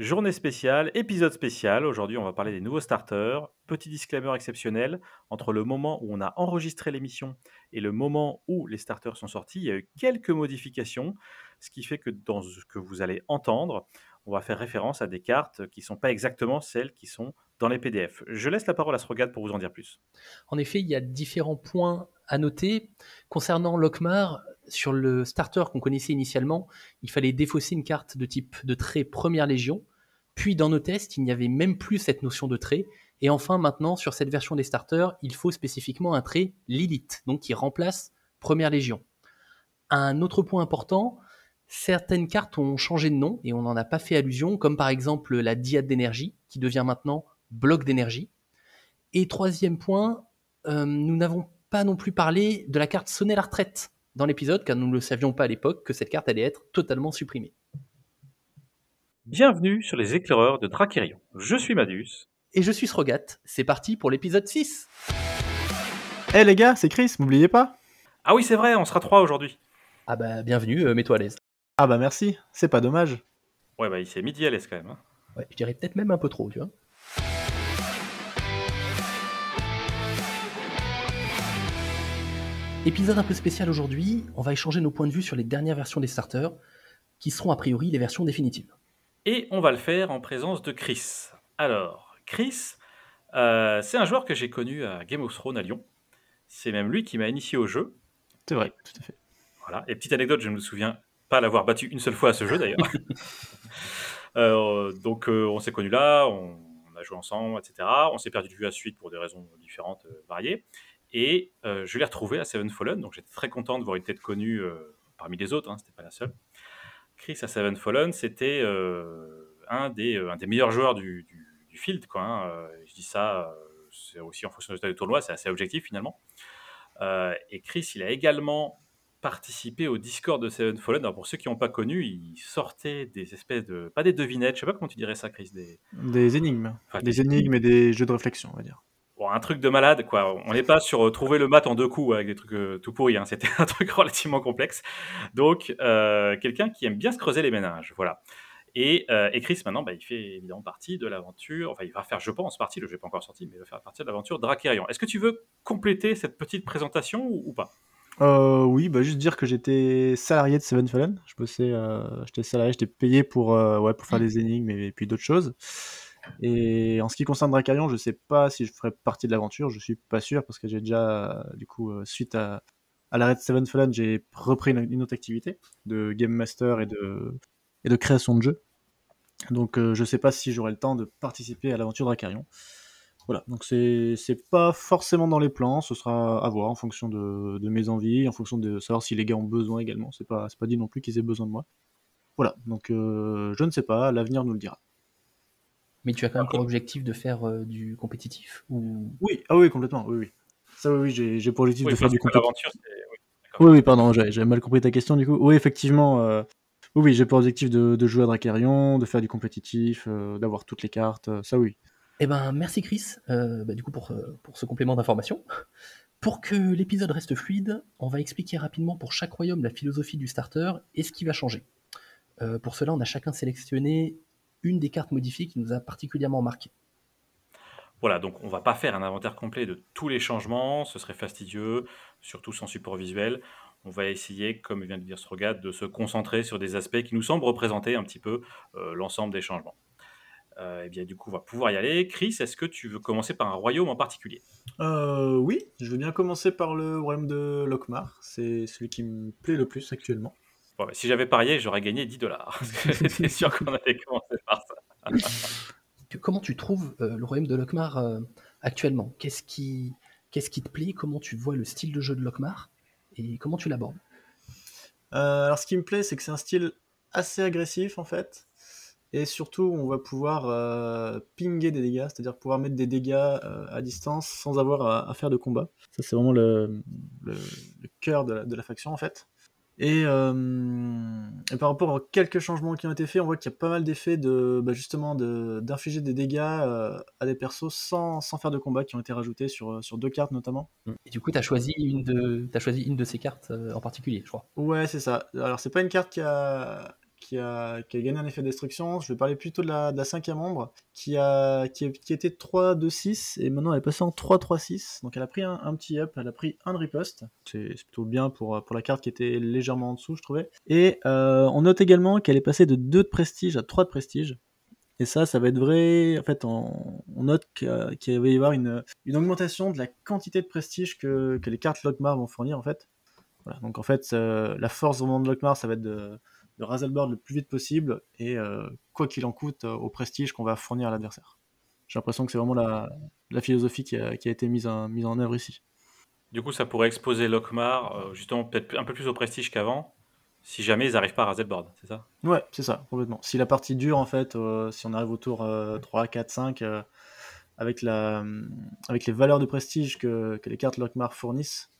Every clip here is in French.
Journée spéciale, épisode spécial. Aujourd'hui, on va parler des nouveaux starters. Petit disclaimer exceptionnel, entre le moment où on a enregistré l'émission et le moment où les starters sont sortis, il y a eu quelques modifications, ce qui fait que dans ce que vous allez entendre, on va faire référence à des cartes qui ne sont pas exactement celles qui sont dans les PDF. Je laisse la parole à Srogad pour vous en dire plus. En effet, il y a différents points à noter. Concernant Lockmar, sur le starter qu'on connaissait initialement, il fallait défausser une carte de type de trait Première Légion. Puis dans nos tests, il n'y avait même plus cette notion de trait. Et enfin, maintenant, sur cette version des starters, il faut spécifiquement un trait Lilith, donc qui remplace Première Légion. Un autre point important, certaines cartes ont changé de nom et on n'en a pas fait allusion, comme par exemple la diade d'énergie, qui devient maintenant bloc d'énergie. Et troisième point, euh, nous n'avons pas non plus parlé de la carte sonner la retraite dans l'épisode, car nous ne le savions pas à l'époque que cette carte allait être totalement supprimée. Bienvenue sur les éclaireurs de Drakerion. Je suis Madus. Et je suis Srogat. C'est parti pour l'épisode 6. Eh hey les gars, c'est Chris, m'oubliez pas Ah oui, c'est vrai, on sera trois aujourd'hui. Ah bah bienvenue, euh, mets-toi à l'aise. Ah bah merci, c'est pas dommage. Ouais bah il s'est midi à l'aise quand même. Hein. Ouais, je dirais peut-être même un peu trop, tu vois. Épisode un peu spécial aujourd'hui, on va échanger nos points de vue sur les dernières versions des starters, qui seront a priori les versions définitives. Et on va le faire en présence de Chris. Alors, Chris, euh, c'est un joueur que j'ai connu à Game of Thrones à Lyon. C'est même lui qui m'a initié au jeu. C'est vrai, tout à fait. Voilà. Et petite anecdote, je ne me souviens pas l'avoir battu une seule fois à ce jeu d'ailleurs. euh, donc euh, on s'est connus là, on, on, a joué ensemble, etc. On s'est perdu de vue à suite pour des raisons différentes, euh, variées. Et euh, je l'ai retrouvé à Seven Fallen, donc j'étais très content de voir une tête connue euh, parmi les autres, hein, c'était pas la seule. Chris à Seven Fallen, c'était euh, un, des, un des meilleurs joueurs du, du, du field. Quoi, hein. Je dis ça, c'est aussi en fonction du résultat du tournoi, c'est assez objectif finalement. et Chris, il a également participé au Discord de Seven Fallen. Alors pour ceux qui n'ont pas connu, il sortait des espèces de. Pas des devinettes, je sais pas comment tu dirais ça, Chris. Des, des énigmes. Enfin, des, des énigmes et des jeux de réflexion, on va dire. Un truc de malade, quoi. On n'est pas sur euh, trouver le mat en deux coups avec des trucs euh, tout pourris. Hein. C'était un truc relativement complexe. Donc, euh, quelqu'un qui aime bien se creuser les ménages. Voilà. Et, euh, et Chris, maintenant, bah, il fait évidemment partie de l'aventure. Enfin, il va faire, je pense, partie, le jeu n'est pas encore sorti, mais il va faire partie de l'aventure Drakerion. Est-ce que tu veux compléter cette petite présentation ou, ou pas? Oui, bah juste dire que j'étais salarié de Seven Fallen. Je bossais, j'étais salarié, j'étais payé pour, ouais, pour faire des énigmes et, et puis d'autres choses. Et en ce qui concerne Dracarion, je sais pas si je ferai partie de l'aventure, je suis pas sûr parce que j'ai déjà, du coup, suite à, à l'arrêt de Seven Fallen, j'ai repris une, autre activité de Game Master et de, création de jeux. Donc euh, je sais pas si j'aurai le temps de participer à l'aventure Dracarion. Voilà, donc c'est pas forcément dans les plans, ce sera à voir en fonction de, de, mes envies, en fonction de savoir si les gars ont besoin également. C'est pas, pas dit non plus qu'ils aient besoin de moi. Voilà, donc euh, je ne sais pas, l'avenir nous le dira. Mais tu as quand même pour objectif de faire euh, du compétitif ou... Oui, ah oui, complètement, oui, oui. Ça, oui, oui j'ai pour objectif oui, de faire du compétitif. Oui, oui, pardon, j'avais mal compris ta question du coup. Oui, effectivement, euh, oui, oui j'ai pour objectif de, de, jouer à Dracarion, de faire du compétitif, euh, d'avoir toutes les cartes, ça oui. Eh ben, merci Chris, euh, bah, du coup, pour, pour ce complément d'information. Pour que l'épisode reste fluide, on va expliquer rapidement pour chaque royaume la philosophie du starter et ce qui va changer. pour cela, on a chacun sélectionné une des cartes modifiées qui nous a particulièrement marqué. Voilà, donc on va pas faire un inventaire complet de tous les changements, ce serait fastidieux, surtout sans support visuel. On va essayer, comme vient de dire Srogad, de se concentrer sur des aspects qui nous semblent représenter un petit peu euh, l'ensemble des changements. Euh, et bien du coup, on va pouvoir y aller. Chris, est-ce que tu veux commencer par un royaume en particulier? Euh, Oui, je veux bien commencer par le royaume de Lokmar. C'est celui qui me plaît le plus actuellement. Bon, si j'avais parié, j'aurais gagné 10 dollars. J'étais sûr qu'on allait commencer par ça. Comment tu trouves euh, le royaume de Lokmar euh, actuellement? Qu'est-ce qui, qu'est-ce qui te plaît? Comment tu vois le style de jeu de Lokmar Et comment tu l'abordes? Euh, Alors, ce qui me plaît, c'est que c'est un style assez agressif en fait. Et surtout, on va pouvoir euh, pinguer des dégâts, c'est-à-dire pouvoir mettre des dégâts euh, à distance sans avoir à, à faire de combat. Ça, c'est vraiment le, le, le cœur de la, de la faction en fait. Et, euh, et, par rapport aux quelques changements qui ont été faits, on voit qu'il y a pas mal d'effets de bah justement d'infliger de, des dégâts euh, à des persos sans, sans, faire de combat qui ont été rajoutés sur, sur deux cartes notamment. Et du coup, tu as choisi une de as choisi une de ces cartes euh, en particulier, je crois. Ouais, c'est ça. Alors c'est pas une carte qui a qui a, qui a gagné un effet de destruction. Je vais parler plutôt de la, de la cinquième ombre, qui, a, qui, était 3-2-6, et maintenant elle est passée en 3-3-6. Donc elle a pris un, petit up, elle a pris un riposte. C'est plutôt bien pour, pour la carte qui était légèrement en dessous, je trouvais. Et euh, on note également qu'elle est passée de 2 de prestige à 3 de prestige. Et ça, ça va être vrai. En fait, on, on note qu'il va y avoir une, une, augmentation de la quantité de prestige que, que les cartes Lockmar vont fournir, en fait. Voilà. Donc, en fait, euh, la force vraiment de Lockmar, ça va être de, de raser le board le plus vite possible et euh, quoi qu'il en coûte euh, au prestige qu'on va fournir à l'adversaire. J'ai l'impression que c'est vraiment la, la, philosophie qui a, qui a été mise en, mise en œuvre ici. Du coup, ça pourrait exposer Lockmar, euh, justement, peut-être un peu plus au prestige qu'avant, si jamais ils n'arrivent pas à raser le board, c'est ça? Ouais, c'est ça, complètement. Si la partie dure, en fait, euh, si on arrive au tour euh, 3, 4, 5, euh, avec, la, avec les valeurs de prestige que, que les cartes Lockmar fournissent,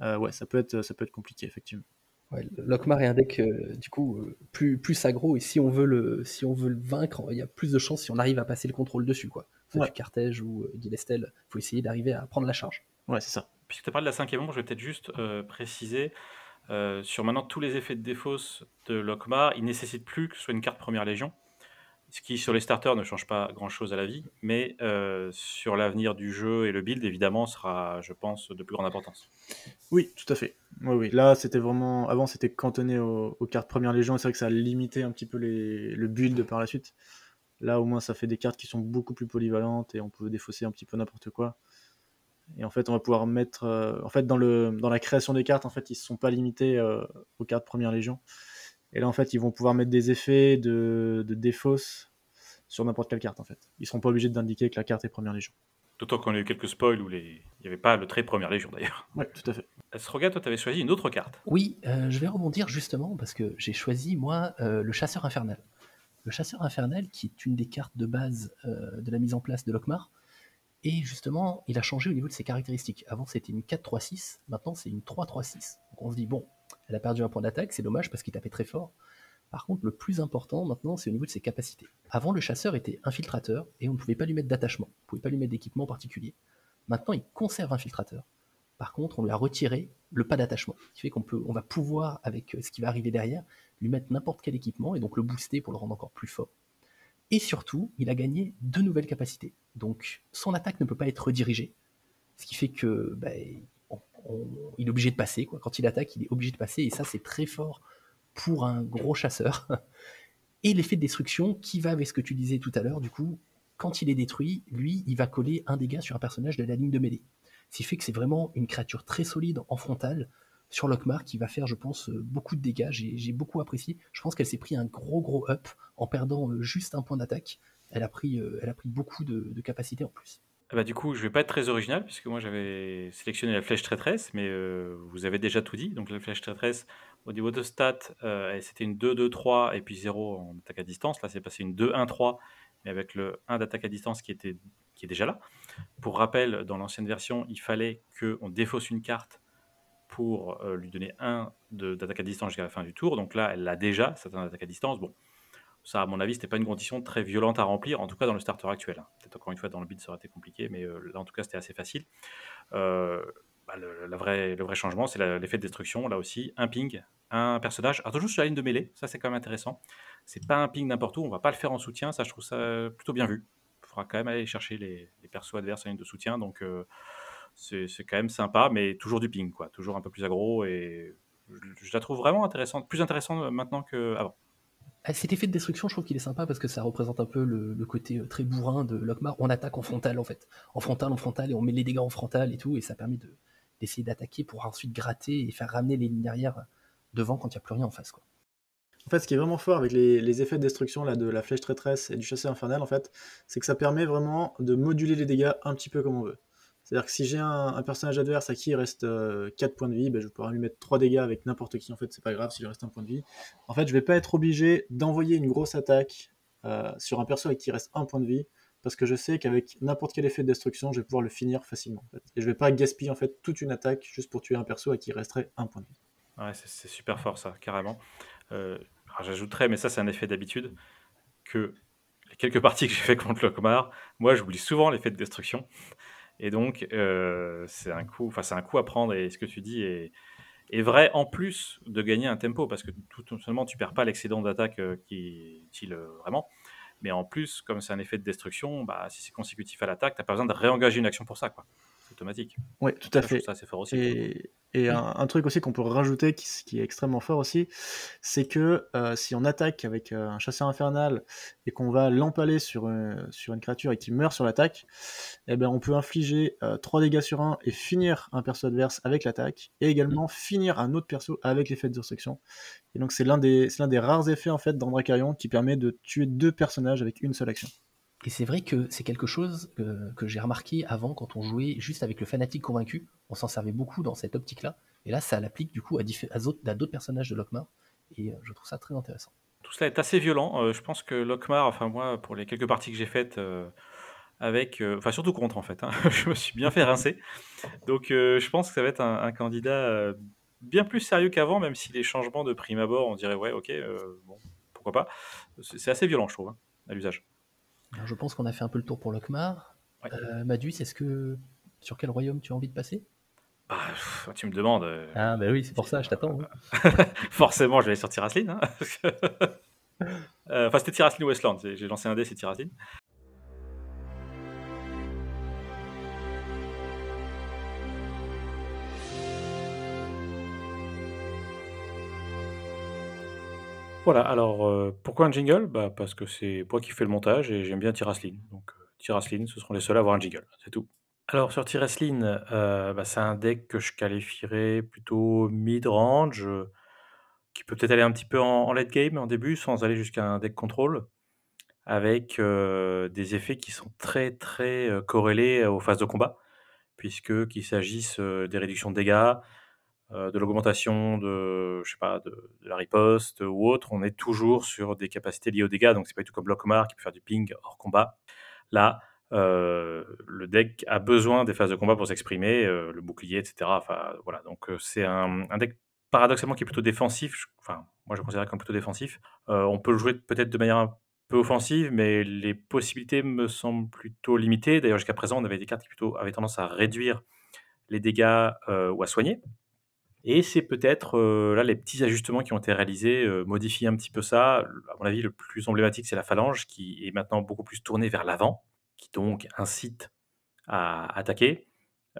ouais, ça peut, être, ça peut être compliqué, effectivement. Ouais, est un deck, du coup, plus, plus aggro, et si on, veut le, si on veut le vaincre, il y a plus de chances si on arrive à passer le contrôle dessus, quoi. C'est ouais. du Carthage ou euh, Gilestel, il faut essayer d'arriver à prendre la charge. Ouais, c'est ça. Puisque tu parles de la cinquième ombre, je vais peut-être juste préciser euh, sur maintenant tous les effets de défausse de Lockmar, il ne nécessite plus que ce soit une carte première légion, ce qui sur les starters ne change pas grand-chose à la vie, mais euh, sur l'avenir du jeu et le build, évidemment, sera, je pense, de plus grande importance. Oui, tout à fait. Oui, oui. Là, c'était vraiment. Avant, c'était cantonné aux, cartes première légion, c'est vrai que ça a limité un petit peu les... le build par la suite. Là, au moins, ça fait des cartes qui sont beaucoup plus polyvalentes et on peut défausser un petit peu n'importe quoi. Et en fait, on va pouvoir mettre. Euh, en fait, dans, le, dans la création des cartes, en fait, ils ne sont pas limités euh, aux cartes Première Légion. Et là, en fait, ils vont pouvoir mettre des effets de, de défausse sur n'importe quelle carte, en fait. Ils ne seront pas obligés d'indiquer que la carte est Première Légion. D'autant qu'on a eu quelques spoils où les... il n'y avait pas le trait Première Légion, d'ailleurs. Oui, tout à fait. Sroga, toi, tu avais choisi une autre carte. Oui, euh, je vais rebondir justement parce que j'ai choisi, moi, euh, le Chasseur Infernal. Le Chasseur Infernal, qui est une des cartes de base euh, de la mise en place de Lockmar, et justement, il a changé au niveau de ses caractéristiques. Avant, c'était une 4-3-6, maintenant, c'est une 3-3-6. Donc on se dit, bon, elle a perdu un point d'attaque, c'est dommage parce qu'il tapait très fort. Par contre, le plus important maintenant, c'est au niveau de ses capacités. Avant, le chasseur était infiltrateur et on ne pouvait pas lui mettre d'attachement, on ne pouvait pas lui mettre d'équipement particulier. Maintenant, il conserve infiltrateur. Par contre, on lui a retiré le pas d'attachement, ce qui fait qu'on on va pouvoir, avec ce qui va arriver derrière, lui mettre n'importe quel équipement et donc le booster pour le rendre encore plus fort. Et surtout, il a gagné deux nouvelles capacités. Donc, son attaque ne peut pas être redirigée, ce qui fait que bah, il est obligé de passer. Quand il attaque, il est obligé de passer, et ça, c'est très fort pour un gros chasseur. Et l'effet de destruction qui va avec ce que tu disais tout à l'heure, du coup, quand il est détruit, lui, il va coller un dégât sur un personnage de la ligne de mêlée. Ce qui fait que c'est vraiment une créature très solide en frontal sur Lockmar qui va faire, je pense, beaucoup de dégâts. J'ai beaucoup apprécié. Je pense qu'elle s'est pris un gros gros up en perdant juste un point d'attaque. Elle, a pris, pris beaucoup de, de capacité en plus. Ah bah, du coup, je vais pas être très original puisque moi j'avais sélectionné la flèche traîtresse, mais euh, vous avez déjà tout dit. Donc la flèche traîtresse, au niveau de stats, euh, c'était une 2-2-3 et puis 0 en attaque à distance. Là, c'est passé une 2-1-3, mais avec le 1 d'attaque à distance qui, était, est déjà là. Pour rappel, dans l'ancienne version, il fallait qu'on défausse une carte pour euh, lui donner 1 d'attaque à distance jusqu'à la fin du tour. Donc là, elle l'a déjà, cette attaque à distance. Bon, ça, à mon avis, c'était pas une condition très violente à remplir, en tout cas dans le starter actuel. Hein. Peut-être encore une fois, dans le build, ça aurait été compliqué, mais euh, là, en tout cas, c'était assez facile. Euh, bah, le, la vraie, le vrai changement, c'est l'effet de destruction. Là aussi, un ping, un personnage. Alors, toujours sur la ligne de mêlée, ça, c'est quand même intéressant. C'est pas un ping n'importe où, on va pas le faire en soutien, ça, je trouve ça plutôt bien vu. Il faudra quand même aller chercher les, les persos adverses en ligne de soutien, donc euh, c'est quand même sympa, mais toujours du ping, quoi. Toujours un peu plus aggro, et je, la trouve vraiment intéressante, plus intéressante maintenant qu'avant. Cet effet de destruction, je trouve qu'il est sympa parce que ça représente un peu le, côté très bourrin de Lockmar. On attaque en frontal en fait. En frontal, en frontal, et on met les dégâts en frontal et tout, et ça permet d'essayer de, d'attaquer pour ensuite gratter et faire ramener les lignes derrière devant quand il n'y a plus rien en face. Quoi. En fait, ce qui est vraiment fort avec les, effets de destruction de la flèche traîtresse et du chasseur infernal, en fait, c'est que ça permet vraiment de moduler les dégâts un petit peu comme on veut. C'est-à-dire que si j'ai un, personnage adverse à qui il reste euh, 4 points de vie, ben, je pouvoir lui mettre 3 dégâts avec n'importe qui, en fait, c'est pas grave s'il reste un point de vie. En fait, je vais pas être obligé d'envoyer une grosse attaque euh, sur un perso avec qui reste un point de vie, parce que je sais qu'avec n'importe quel effet de destruction, je vais pouvoir le finir facilement. Et je vais pas gaspiller en fait toute une attaque juste pour tuer un perso à qui resterait un point de vie. Ouais, c'est super fort ça, carrément. Euh, J'ajouterais, mais ça c'est un effet d'habitude, que les quelques parties que j'ai fait contre Lockmar, moi j'oublie souvent l'effet de destruction. Et donc, euh, c'est un coup, un coup à prendre. Et ce que tu dis est, vrai en plus de gagner un tempo, parce que tout non seulement tu perds pas l'excédent d'attaque euh, qui est utile euh, vraiment, mais en plus, comme c'est un effet de destruction, bah, si c'est consécutif à l'attaque, t'as pas besoin de réengager une action pour ça, quoi. Automatique. Oui, tout à fait. ça fort aussi. Et, un, un truc aussi qu'on peut rajouter qui, est extrêmement fort aussi, c'est que euh, si on attaque avec euh, un chasseur infernal et qu'on va l'empaler sur, euh, sur une créature et qu'il meurt sur l'attaque, eh ben on peut infliger euh, 3 dégâts sur 1 et finir un perso adverse avec l'attaque, et également finir un autre perso avec l'effet de destruction. Et donc c'est l'un des, l'un des rares effets en fait dans Dracarion qui permet de tuer deux personnages avec une seule action. Et c'est vrai que c'est quelque chose que, que j'ai remarqué avant quand on jouait juste avec le fanatique convaincu. On s'en servait beaucoup dans cette optique-là. Et là, ça l'applique du coup à, d'autres personnages de Lockmar. Et euh, je trouve ça très intéressant. Tout cela est assez violent. Euh, je pense que Lockmar, enfin moi, pour les quelques parties que j'ai faites euh, avec, euh, enfin surtout contre en fait, hein, je me suis bien fait rincer. Donc euh, je pense que ça va être un, candidat euh, bien plus sérieux qu'avant, même si les changements de prime abord, on dirait ouais, ok, euh, bon, pourquoi pas. C'est assez violent, je trouve, hein, à l'usage. Alors, je pense qu'on a fait un peu le tour pour Lockmar. Ouais. Euh, Madus, est-ce que sur quel royaume tu as envie de passer? Bah, tu me demandes. euh, Ah bah oui, c'est pour ça, je t'attends. hein. Forcément, je vais aller sur Tiraslin. hein, Euh, Enfin, c'était Tiraslin Westland. J'ai lancé un dé, c'est Tiraslin. Voilà, alors euh, pourquoi un jingle? Bah, Parce que c'est moi qui fais le montage et j'aime bien Tiraslin. Donc euh, Tiraslin, ce seront les seuls à avoir un jingle, c'est tout. Alors sur Tiraslin, euh, bah, c'est un deck que je qualifierais plutôt mid-range, euh, qui peut peut-être aller un petit peu en, late game en début, sans aller jusqu'à un deck contrôle, avec des effets qui sont très très corrélés aux phases de combat, puisque qu'il s'agisse des réductions de dégâts, de l'augmentation de, je sais pas, de, de la riposte ou autre, on est toujours sur des capacités liées aux dégâts. Donc c'est pas du tout comme Lockmar qui peut faire du ping hors combat. Là, euh, le deck a besoin des phases de combat pour s'exprimer, euh, le bouclier, etc. Enfin voilà, donc euh, c'est un, un deck paradoxalement qui est plutôt défensif. Enfin, moi je le considère comme plutôt défensif. Euh, on peut le jouer peut-être de manière un peu offensive, mais les possibilités me semblent plutôt limitées. D'ailleurs, jusqu'à présent, on avait des cartes qui plutôt avaient tendance à réduire les dégâts euh, ou à soigner. Et c'est peut-être euh, là les petits ajustements qui ont été réalisés euh, modifient un petit peu ça. À mon avis, le plus emblématique, c'est la phalange qui est maintenant beaucoup plus tournée vers l'avant, qui donc incite à attaquer.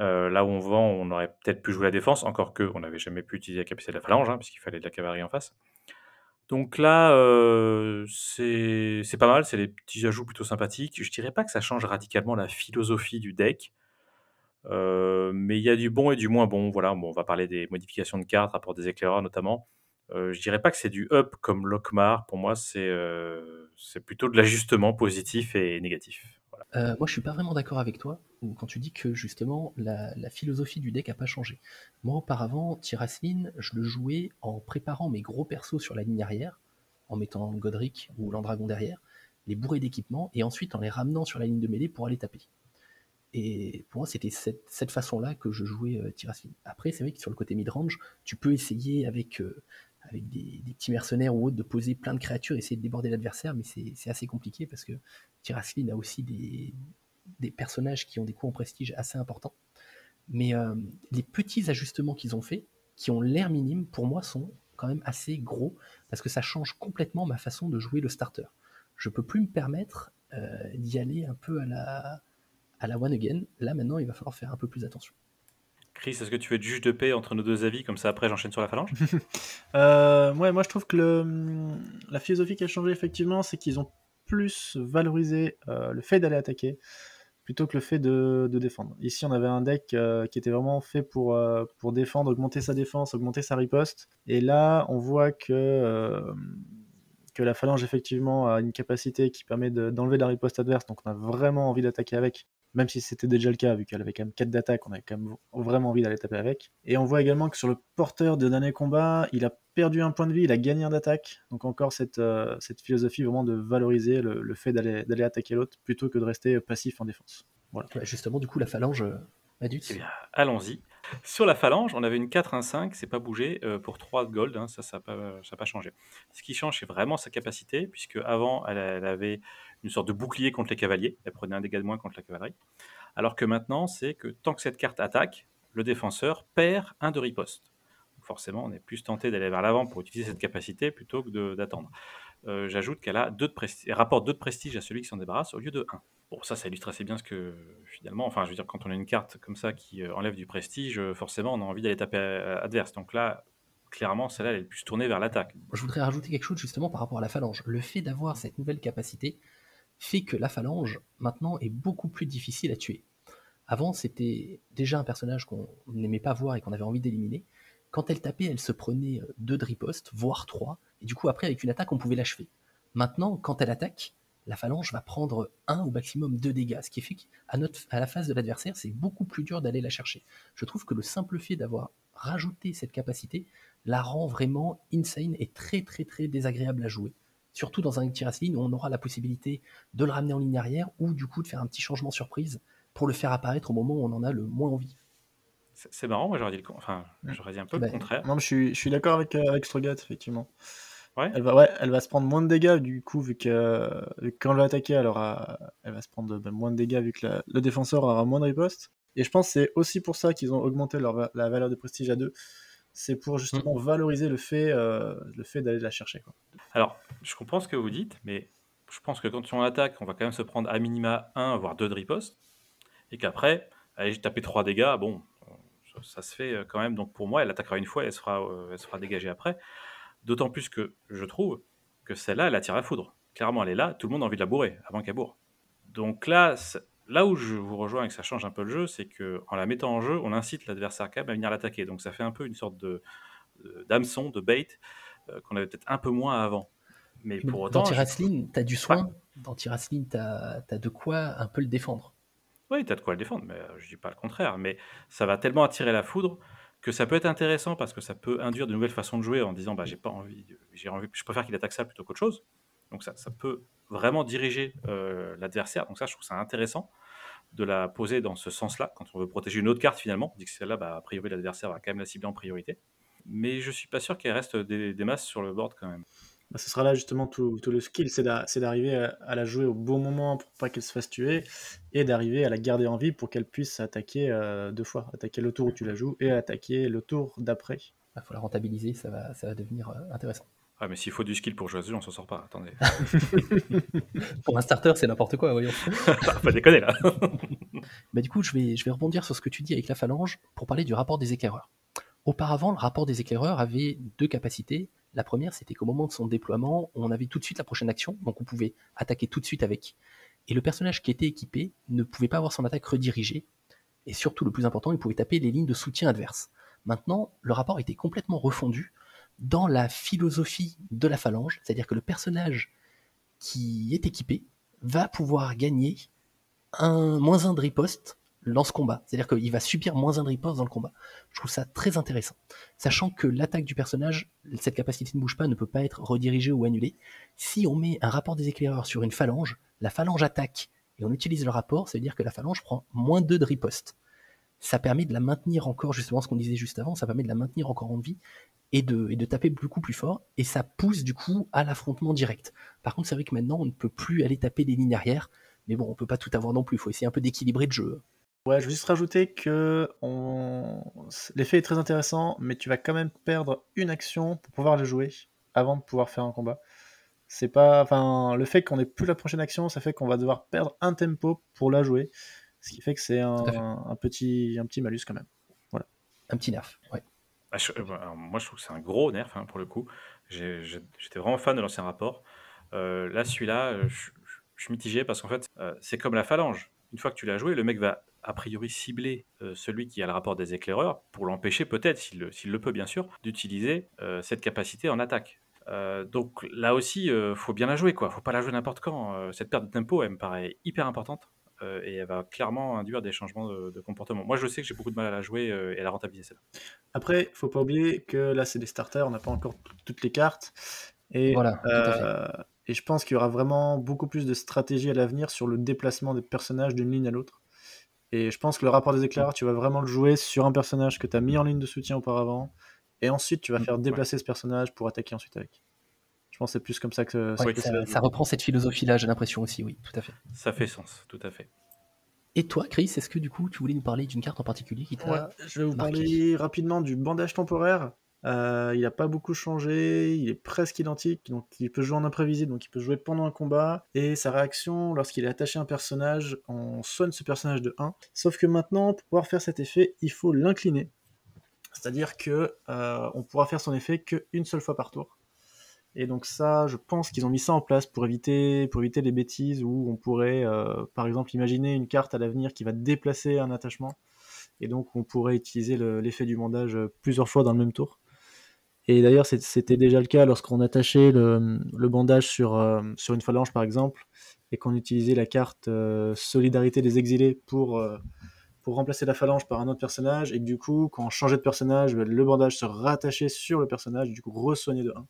Euh, là où on vend, on aurait peut-être pu jouer la défense, encore que on n'avait jamais pu utiliser la capacité de la phalange, hein, puisqu'il fallait de la cavalerie en face. Donc là, euh, c'est pas mal, c'est des petits ajouts plutôt sympathiques. Je dirais pas que ça change radicalement la philosophie du deck, euh, mais il y a du bon et du moins bon. Voilà, bon, on va parler des modifications de cartes, rapport des éclaireurs notamment. Euh, je dirais pas que c'est du up comme Lockmar. Pour moi, c'est euh, plutôt de l'ajustement positif et négatif. Euh, moi, je suis pas vraiment d'accord avec toi quand tu dis que justement la, la philosophie du deck a pas changé. Moi, auparavant, Tiraslin, je le jouais en préparant mes gros persos sur la ligne arrière, en mettant Godric ou l'Andragon derrière, les bourrés d'équipement, et ensuite en les ramenant sur la ligne de mêlée pour aller taper. Et pour moi, c'était cette, façon-là que je jouais euh. Après, c'est vrai que sur le côté mid-range, tu peux essayer avec, euh, avec des, petits mercenaires ou autres de poser plein de créatures, essayer de déborder l'adversaire, mais c'est assez compliqué parce que Tiraslin a aussi des, des personnages qui ont des coûts en prestige assez importants. Mais euh, les petits ajustements qu'ils ont faits, qui ont l'air minimes, pour moi, sont quand même assez gros parce que ça change complètement ma façon de jouer le starter. Je peux plus me permettre euh, d'y aller un peu à la, à la one again. Là, maintenant, il va falloir faire un peu plus attention. Chris, est-ce que tu veux être juge de paix entre nos deux avis Comme ça, après, j'enchaîne sur la phalange? Euh, ouais, moi je trouve que le, la philosophie qui a changé effectivement, c'est qu'ils ont plus valorisé euh, le fait d'aller attaquer plutôt que le fait de, de défendre. Ici, on avait un deck euh, qui était vraiment fait pour, euh, pour défendre, augmenter sa défense, augmenter sa riposte. Et là, on voit que, euh, que la phalange, effectivement, a une capacité qui permet de- d'enlever la riposte adverse, donc on a vraiment envie d'attaquer avec. Même si c'était déjà le cas, vu qu'elle avait quand même 4 d'attaque, on avait quand même vraiment envie d'aller taper avec. Et on voit également que sur le porteur de dernier combat, il a perdu un point de vie, il a gagné un d'attaque. Donc encore cette, euh, cette philosophie vraiment de valoriser le, le fait d'aller attaquer l'autre plutôt que de rester passif en défense. Voilà. Ouais, justement, du coup, la phalange, euh, Madut, Eh bien, allons-y. Sur la phalange, on avait une 4, 1, 5, c'est pas bougé, euh, pour 3 de gold, hein, ça, ça n'a pas, changé. Ce qui change, c'est vraiment sa capacité, puisque avant, elle, elle avait une sorte de bouclier contre les cavaliers, elle prenait un dégât de moins contre la cavalerie, alors que maintenant, c'est que tant que cette carte attaque, le défenseur perd un de riposte. forcément, on est plus tenté d'aller vers l'avant pour utiliser cette capacité plutôt que d'attendre. Euh, j'ajoute qu'elle a deux de rapporte 2 de prestige à celui qui s'en débarrasse au lieu de 1. Bon, ça, ça illustre assez bien ce que finalement, enfin, je veux dire, quand on a une carte comme ça qui euh, enlève du prestige, euh, forcément, on a envie d'aller taper adverse. Donc là, clairement, celle-là, elle est plus tournée vers l'attaque. Je voudrais rajouter quelque chose justement par rapport à la phalange. Le fait d'avoir cette nouvelle capacité fait que la phalange, maintenant, est beaucoup plus difficile à tuer. Avant, c'était déjà un personnage qu'on n'aimait pas voir et qu'on avait envie d'éliminer. Quand elle tapait, elle se prenait deux de riposte, voire trois, et du coup, après, avec une attaque, on pouvait l'achever. Maintenant, quand elle attaque, la phalange va prendre un ou maximum deux dégâts, ce qui fait qu'à à la face de l'adversaire, c'est beaucoup plus dur d'aller la chercher. Je trouve que le simple fait d'avoir rajouté cette capacité la rend vraiment insane et très très très désagréable à jouer. Surtout dans un tirasline où on aura la possibilité de le ramener en ligne arrière ou du coup de faire un petit changement surprise pour le faire apparaître au moment où on en a le moins envie. C'est marrant, moi j'aurais dit, enfin, dit un peu le bah, contraire. Non, je suis, je suis d'accord avec, euh, avec Strogat, effectivement. Elle va, ouais, elle va se prendre moins de dégâts du coup, vu que, quand elle va attaquer, elle, elle va se prendre ben, moins de dégâts vu que le défenseur aura moins de riposte. Et je pense que c'est aussi pour ça qu'ils ont augmenté leur, la valeur de prestige à 2. C'est pour justement mm. valoriser le fait, euh, le fait d'aller la chercher. Quoi. Alors, je comprends ce que vous dites, mais je pense que quand on attaque, on va quand même se prendre à minima 1, voire 2 de riposte. Et qu'après, aller taper 3 dégâts, bon, ça, se fait euh, quand même. Donc pour moi, elle attaquera une fois et elle sera, euh, elle sera dégagée après. D'autant plus que je trouve que celle-là, elle attire la foudre. Clairement, elle est là, tout le monde a envie de la bourrer avant qu'elle bourre. Donc là, là où je vous rejoins et que ça change un peu le jeu, c'est que en la mettant en jeu, on incite l'adversaire quand même à venir l'attaquer. Donc ça fait un peu une sorte de d'hameçon, de bait euh, qu'on avait peut-être un peu moins avant. Mais pour autant. Dans Tirasline, tu as du soin. Dans Tirasline, tu as, de quoi un peu le défendre. Oui, tu as de quoi le défendre, mais euh, je dis pas le contraire. Mais ça va tellement attirer la foudre que ça peut être intéressant parce que ça peut induire de nouvelles façons de jouer en disant bah j'ai pas envie, j'ai envie, je préfère qu'il attaque ça plutôt qu'autre chose. Donc ça, ça peut vraiment diriger euh, l'adversaire. Donc ça, je trouve ça intéressant de la poser dans ce sens-là quand on veut protéger une autre carte finalement. On dit que celle-là, bah, a priori, l'adversaire va quand même la cibler en priorité. Mais je suis pas sûr qu'elle reste des, des masses sur le board quand même. Bah, ce sera là justement tout, le skill, c'est d'arriver à, la jouer au bon moment pour pas qu'elle se fasse tuer et d'arriver à la garder en vie pour qu'elle puisse attaquer euh, deux fois, attaquer le tour où tu la joues et attaquer le tour d'après. Il bah, faut la rentabiliser, ça va, ça va devenir euh, intéressant. Ah mais s'il faut du skill pour jouer à ce jeu, on s'en sort pas, attendez. pour un starter, c'est n'importe quoi, voyons. pas déconner là. bah, du coup, je vais, je vais rebondir sur ce que tu dis avec la phalange pour parler du rapport des éclaireurs. Auparavant, le rapport des éclaireurs avait deux capacités la première, c'était qu'au moment de son déploiement, on avait tout de suite la prochaine action, donc on pouvait attaquer tout de suite avec. Et le personnage qui était équipé ne pouvait pas avoir son attaque redirigée, et surtout le plus important, il pouvait taper les lignes de soutien adverses. Maintenant, le rapport était complètement refondu dans la philosophie de la phalange, c'est-à-dire que le personnage qui est équipé va pouvoir gagner un moins un de riposte lance-combat. C'est-à-dire qu'il va subir moins un de riposte dans le combat. Je trouve ça très intéressant. Sachant que l'attaque du personnage, cette capacité ne bouge pas, ne peut pas être redirigée ou annulée. Si on met un rapport des éclaireurs sur une phalange, la phalange attaque et on utilise le rapport, ça veut dire que la phalange prend moins 2 de riposte. Ça permet de la maintenir encore, justement ce qu'on disait juste avant, ça permet de la maintenir encore en vie et de, taper beaucoup plus fort, et ça pousse du coup à l'affrontement direct. Par contre, c'est vrai que maintenant, on ne peut plus aller taper des lignes arrière, mais bon, on peut pas tout avoir non plus, il faut essayer un peu d'équilibrer le jeu. Ouais, je veux juste rajouter que l'effet est très intéressant, mais tu vas quand même perdre une action pour pouvoir le jouer avant de pouvoir faire un combat. C'est pas, enfin, le fait qu'on ait plus la prochaine action, ça fait qu'on va devoir perdre un tempo pour la jouer, ce qui fait que c'est un, petit, un petit malus quand même. Voilà. Un petit nerf, ouais. Ah, euh, moi, je trouve que c'est un gros nerf hein, pour le coup. J'étais vraiment fan de l'ancien rapport. Euh, là, celui-là, euh, je, suis mitigé parce qu'en fait, c'est comme la phalange. Une fois que tu l'as joué, le mec va a priori cibler euh, celui qui a le rapport des éclaireurs pour l'empêcher peut-être, s'il le, peut bien sûr, d'utiliser euh, cette capacité en attaque. Euh, donc là aussi, il faut bien la jouer, quoi. Faut pas la jouer n'importe quand. cette perte de tempo, elle me paraît hyper importante et elle va clairement induire des changements de, comportement. Moi, je sais que j'ai beaucoup de mal à la jouer et à la rentabiliser celle-là. Après, faut pas oublier que là, c'est des starters, on n'a pas encore toutes les cartes et voilà. Et je pense qu'il y aura vraiment beaucoup plus de stratégie à l'avenir sur le déplacement des personnages d'une ligne à l'autre. Et je pense que le rapport des éclaireurs, tu vas vraiment le jouer sur un personnage que tu as mis en ligne de soutien auparavant. Et ensuite, tu vas mm, faire déplacer ce personnage pour attaquer ensuite avec. Je pense que c'est plus comme ça que, ça, reprend cette philosophie-là, j'ai l'impression aussi, oui, tout à fait. Ça fait sens, tout à fait. Et toi, Chris, est-ce que du coup, tu voulais nous parler d'une carte en particulier qui t'a Je vais vous parler rapidement du bandage temporaire. Euh, il n'a pas beaucoup changé, il est presque identique, donc il peut jouer en imprévisible, donc il peut jouer pendant un combat, et sa réaction lorsqu'il est attaché à un personnage, on soigne ce personnage de 1. Sauf que maintenant, pour pouvoir faire cet effet, il faut l'incliner. C'est-à-dire que euh, on pourra faire son effet qu'une seule fois par tour. Et donc ça, je pense qu'ils ont mis ça en place pour éviter, pour éviter les bêtises où on pourrait, euh, par exemple, imaginer une carte à l'avenir qui va déplacer un attachement. Et donc on pourrait utiliser l'effet du bandage plusieurs fois dans le même tour. Et d'ailleurs, c'était déjà le cas lorsqu'on attachait le, bandage sur, euh, sur une phalange, par exemple, et qu'on utilisait la carte euh, Solidarité des exilés pour, pour remplacer la phalange par un autre personnage, et du coup, quand on changeait de personnage, le bandage se rattachait sur le personnage, du coup, re de 1.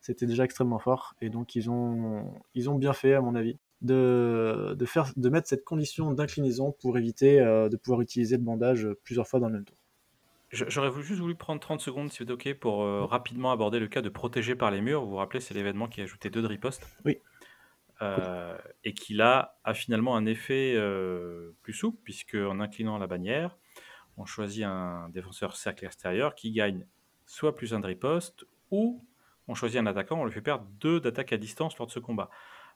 C'était déjà extrêmement fort, et donc ils ont, ils ont bien fait, à mon avis, de, de, faire, de mettre cette condition d'inclinaison pour éviter de pouvoir utiliser le bandage plusieurs fois dans le même tour. J'aurais juste voulu prendre 30 secondes, si vous êtes OK, pour euh, rapidement aborder le cas de protéger par les murs. Vous vous rappelez, c'est l'événement qui a ajouté deux ripostes. Oui. Euh, et qui là a finalement un effet euh, plus souple, puisque en inclinant la bannière, on choisit un défenseur cercle extérieur qui gagne soit plus un de riposte, ou on choisit un attaquant, on lui fait perdre deux d'attaque à distance lors de ce combat.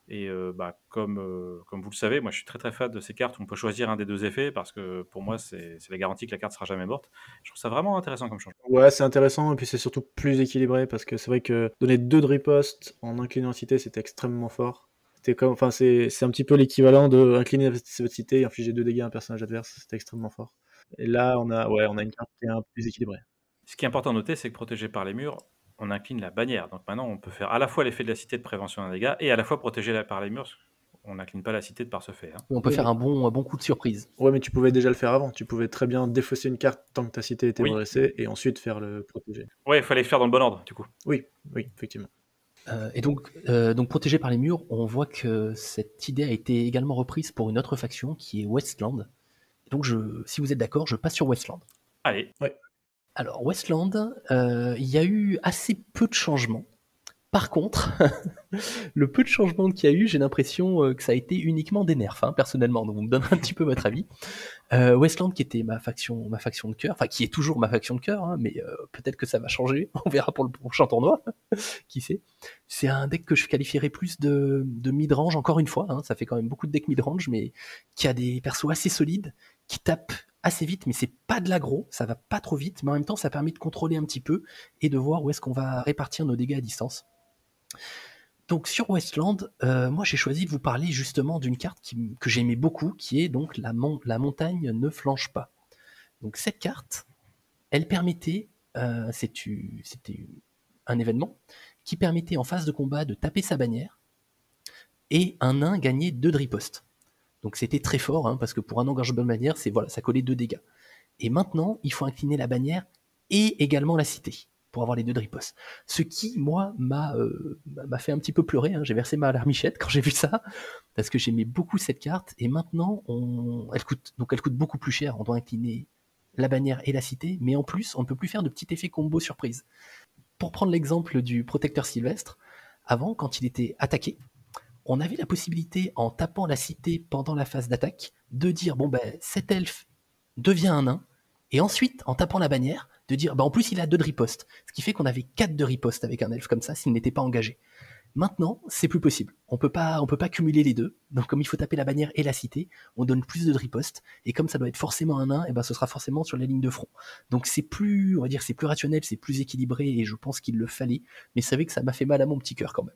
Et bah, comme, comme vous le savez, moi je suis très très fan de ces cartes on peut choisir un des deux effets parce que pour moi c'est la garantie que la carte sera jamais morte. Je trouve ça vraiment intéressant comme changement. Ouais, c'est intéressant et puis c'est surtout plus équilibré parce que c'est vrai que donner deux de riposte en inclinant cité c'était extrêmement fort. Comme, enfin c'est un petit peu l'équivalent de incliner votre cité et infliger deux dégâts à un personnage adverse, c'était extrêmement fort. Et là on a, ouais, on a une carte qui est un peu plus équilibrée. Ce qui est important à noter, c'est que protégé par les murs, on incline la bannière. Donc maintenant, on peut faire à la fois l'effet de la cité de prévention d'un dégât et à la fois protéger par les murs. On n'incline pas la cité de par ce fait. Hein. On peut faire un bon, bon coup de surprise. Ouais, mais tu pouvais déjà le faire avant. Tu pouvais très bien défausser une carte tant que ta cité était redressée et ensuite faire le protéger. Ouais, il fallait le faire dans le bon ordre, du coup. Oui, oui, effectivement. Euh, et donc, euh, donc protégé par les murs, on voit que cette idée a été également reprise pour une autre faction qui est Westland. Donc, je, si vous êtes d'accord, je passe sur Westland. Allez. Ouais. Alors, Westland, euh, il y a eu assez peu de changements. Par contre, le peu de changements qu'il y a eu, j'ai l'impression euh, que ça a été uniquement des nerfs, hein, personnellement. Donc, vous me donnez un petit peu votre avis. Euh, Westland, qui était ma faction, ma faction de cœur, enfin qui est toujours ma faction de cœur, hein, mais peut-être que ça va changer. On verra pour le prochain tournoi, qui sait? C'est un deck que je qualifierais plus de, mid-range, encore une fois. Hein, ça fait quand même beaucoup de decks mid-range, mais qui a des persos assez solides, qui tapent assez vite, mais c'est pas de l'agro, ça va pas trop vite, mais en même temps ça permet de contrôler un petit peu et de voir où est-ce qu'on va répartir nos dégâts à distance. Donc sur Westland, euh, moi j'ai choisi de vous parler justement d'une carte que j'aimais beaucoup, qui est donc la, montagne ne flanche pas. Donc cette carte, elle permettait, euh, c'était un événement qui permettait en phase de combat de taper sa bannière et un nain gagner deux de riposte. Donc c'était très fort, hein, parce que pour un engagement de bannière, c'est voilà, ça collait deux dégâts. Et maintenant, il faut incliner la bannière et également la cité pour avoir les deux dripos. Ce qui, moi, m'a euh, fait un petit peu pleurer. Hein. J'ai versé ma larmichette quand j'ai vu ça, parce que j'aimais beaucoup cette carte. Et maintenant, elle coûte donc elle coûte beaucoup plus cher. On doit incliner la bannière et la cité, mais en plus, on ne peut plus faire de petits effets combo surprise. Pour prendre l'exemple du protecteur sylvestre, avant, quand il était attaqué, on avait la possibilité, en tapant la cité pendant la phase d'attaque, de dire bon ben cet elfe devient un nain, et ensuite, en tapant la bannière, de dire bah en plus il a deux de riposte, ce qui fait qu'on avait quatre de riposte avec un elfe comme ça s'il n'était pas engagé. Maintenant, c'est plus possible. On peut pas, on peut pas cumuler les deux. Donc, comme il faut taper la bannière et la cité, on donne plus de riposte. Et comme ça doit être forcément un nain, et ben ce sera forcément sur la ligne de front. Donc, c'est plus, on va dire, c'est plus rationnel, c'est plus équilibré, et je pense qu'il le fallait. Mais savez que ça m'a fait mal à mon petit cœur quand même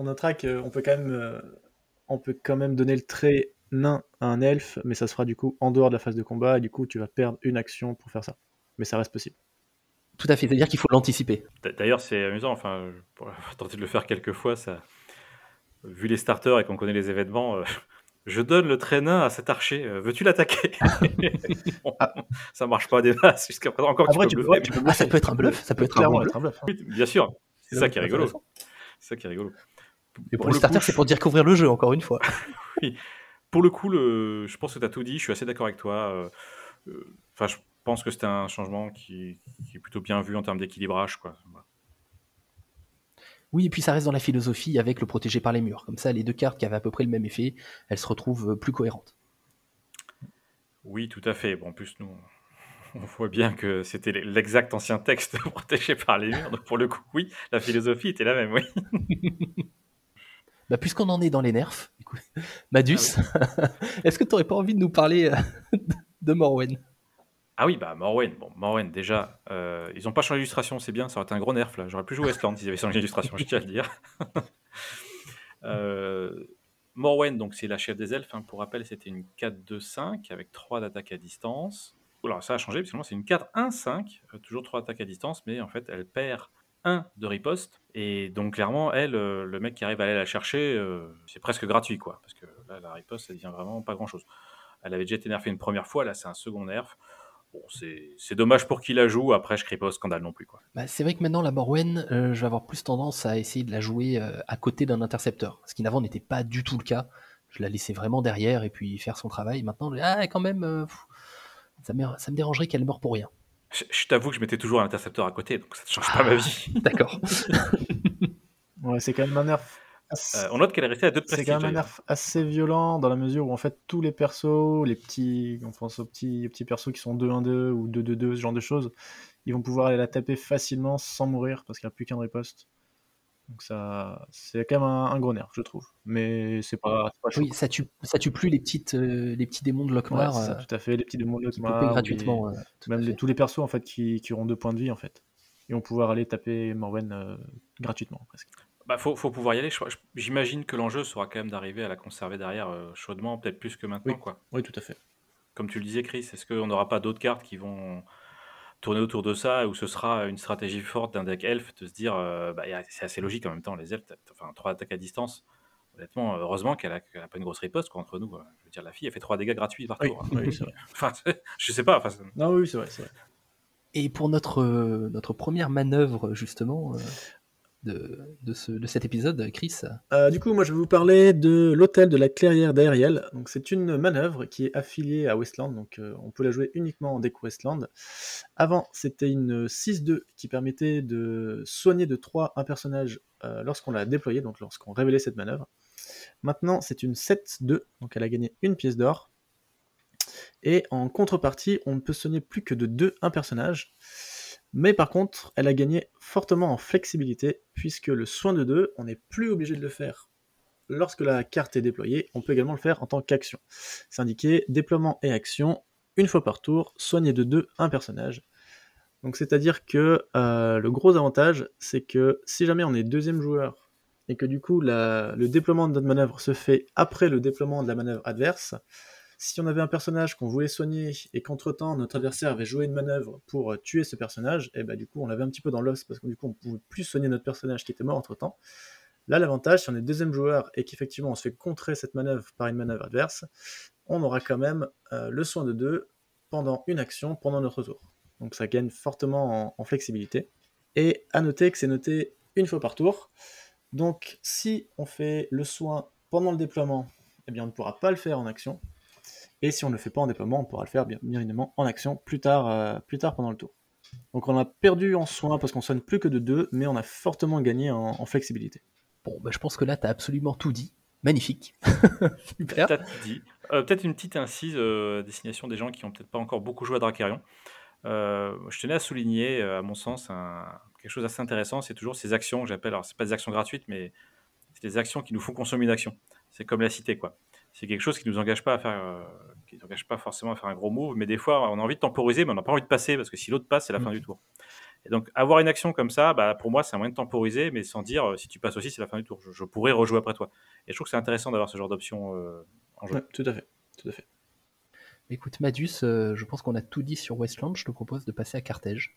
on notera qu'on peut quand même, euh, on peut quand même donner le trait nain à un elfe, mais ça se fera du coup en dehors de la phase de combat, et du coup tu vas perdre une action pour faire ça. Mais ça reste possible. Tout à fait, c'est-à-dire qu'il faut l'anticiper. D'ailleurs, c'est amusant, enfin, pour tenter de le faire quelques fois, ça... vu les starters et qu'on connaît les événements, euh, je donne le trait nain à cet archer, euh, veux-tu l'attaquer? Ça marche pas des masses jusqu'à présent, encore tu, peux ah, ça peut être un bluff, ça peut être un, bluff. Hein. bien sûr, c'est ça qui est rigolo. C'est ça qui est rigolo. Et pour, les starters, c'est pour découvrir le jeu, encore une fois. oui. Pour le coup, le... je pense que tu as tout dit, je suis assez d'accord avec toi. Euh, euh, enfin, je pense que c'était un changement qui... est plutôt bien vu en termes d'équilibrage. Quoi. Oui, et puis ça reste dans la philosophie avec le protégé par les murs. Comme ça, les deux cartes qui avaient à peu près le même effet, elles se retrouvent plus cohérentes. Oui, tout à fait. Bon, en plus, nous, on voit bien que c'était l'exact ancien texte protégé par les murs. Donc pour le coup, oui, la philosophie était la même, oui. Bah, puisqu'on en est dans les nerfs, écoute, Madus, est-ce que tu n'aurais pas envie de nous parler euh, de Morwen? Ah oui, bah Morwen, bon, Morwen, déjà, euh, ils n'ont pas changé d'illustration, c'est bien, ça aurait été un gros nerf là. J'aurais pu jouer Westland s'ils avaient changé d'illustration, je tiens à le dire. euh, Morwen, donc c'est la chef des elfes, hein. pour rappel, c'était une 4-2-5 avec 3 d'attaque à distance. Alors ça a changé, parce que c'est une 4-1-5, euh, toujours 3 attaques à distance, mais en fait elle perd 1 de riposte. Et donc clairement, elle, euh, le mec qui arrive à aller la chercher, euh, c'est presque gratuit, quoi. Parce que là, la riposte, ça devient vraiment pas grand-chose. Elle avait déjà été nerfée une première fois, là c'est un second nerf. Bon, c'est dommage pour qui la joue, après je crie pas au scandale non plus. quoi. Bah, c'est vrai que maintenant la Morwen, je vais avoir plus tendance à essayer de la jouer à côté d'un intercepteur. Ce qui n'avant n'était pas du tout le cas. Je la laissais vraiment derrière et puis faire son travail. Maintenant, ah, quand même, ça, me, dérangerait qu'elle meure pour rien. Je, t'avoue que je mettais toujours un intercepteur à côté, donc ça ne change pas ma vie. D'accord. ouais, c'est quand même un nerf. Euh, on note qu'elle est restée à deux C'est quand même un nerf assez violent dans la mesure où en fait tous les persos, les petits, on pense aux petits, petits persos qui sont 2-1-2 ou 2-2-2, ce genre de choses, ils vont pouvoir aller la taper facilement sans mourir parce qu'il n'y a plus qu'un riposte. Donc ça, c'est quand même un, gros nerf, je trouve. Mais c'est pas, pas Oui, ça tue, ça tue plus les petites, euh, les petits démons de Lockmar. Ouais, ça, euh, tout à fait, les petits démons de Lockmar. gratuitement. Euh, même tous les persos en fait qui, qui, auront deux points de vie en fait, et vont pouvoir aller taper Morwen gratuitement presque. Bah faut, faut pouvoir y aller. J'imagine que l'enjeu sera quand même d'arriver à la conserver derrière chaudement, peut-être plus que maintenant, oui. quoi. Oui, tout à fait. Comme tu le disais, Chris, est-ce qu'on n'aura pas d'autres cartes qui vont tourner autour de ça, où ce sera une stratégie forte d'un deck elf, de se dire, euh, bah, c'est assez logique en même temps, les elfes, enfin, trois attaques à distance. Honnêtement, heureusement qu'elle a, pas une grosse riposte contre nous. Je veux dire, la fille, elle fait trois dégâts gratuits par tour. Oui, oui, enfin, je sais pas. Enfin, non, oui, c'est vrai, vrai, Et pour notre, notre première manœuvre, justement, de, cet épisode, Chris euh, Du coup, moi je vais vous parler de l'hôtel de la clairière d'Ariel. Donc c'est une manœuvre qui est affiliée à Westland, donc euh, on peut la jouer uniquement en deck Westland. Avant, c'était une 6-2 qui permettait de soigner de 3 un personnage euh, lorsqu'on l'a déployé, donc lorsqu'on révélait cette manœuvre. Maintenant, c'est une 7-2, donc elle a gagné une pièce d'or. Et en contrepartie, on ne peut soigner plus que de 2 un personnage. Mais par contre, elle a gagné fortement en flexibilité, puisque le soin de 2, on n'est plus obligé de le faire lorsque la carte est déployée, on peut également le faire en tant qu'action. C'est indiqué déploiement et action, une fois par tour, soigner de 2 un personnage. Donc c'est-à-dire que euh, le gros avantage, c'est que si jamais on est deuxième joueur, et que du coup le déploiement de notre manœuvre se fait après le déploiement de la manœuvre adverse, si on avait un personnage qu'on voulait soigner et qu'entre-temps notre adversaire avait joué une manœuvre pour euh, tuer ce personnage, et eh bah ben, du coup on l'avait un petit peu dans l'os parce que du coup on pouvait plus soigner notre personnage qui était mort entre-temps. Là l'avantage, si on est deuxième joueur et qu'effectivement on se fait contrer cette manœuvre par une manœuvre adverse, on aura quand même euh, le soin de deux pendant une action pendant notre tour. Donc ça gagne fortement en, flexibilité. Et à noter que c'est noté une fois par tour. Donc si on fait le soin pendant le déploiement, eh bien on ne pourra pas le faire en action. Et si on ne le fait pas en déploiement, on pourra le faire bien, évidemment en action plus tard, euh, plus tard pendant le tour. Donc on a perdu en soin parce qu'on soigne plus que de 2, mais on a fortement gagné en, flexibilité. Bon, bah, je pense que là, tu as absolument tout dit. Magnifique. Super. Euh, peut-être une petite incise euh, destination des gens qui n'ont peut-être pas encore beaucoup joué à Dracarion. je tenais à souligner, à mon sens, quelque chose d'assez intéressant, c'est toujours ces actions que j'appelle, alors c'est pas des actions gratuites, mais c'est des actions qui nous font consommer une action. C'est comme la cité, quoi c'est quelque chose qui nous engage pas à faire, euh, qui nous engage pas forcément à faire un gros move, mais des fois on a envie de temporiser, mais on n'a pas envie de passer parce que si l'autre passe, c'est la fin mm. du tour. Et donc avoir une action comme ça, bah, pour moi c'est un moyen de temporiser, mais sans dire euh, si tu passes aussi, c'est la fin du tour. Je, pourrais rejouer après toi. Et je trouve que c'est intéressant d'avoir ce genre d'option euh, en jeu. tout à fait, tout à fait. Écoute Madus, je pense qu'on a tout dit sur Westland. Je te propose de passer à Carthage.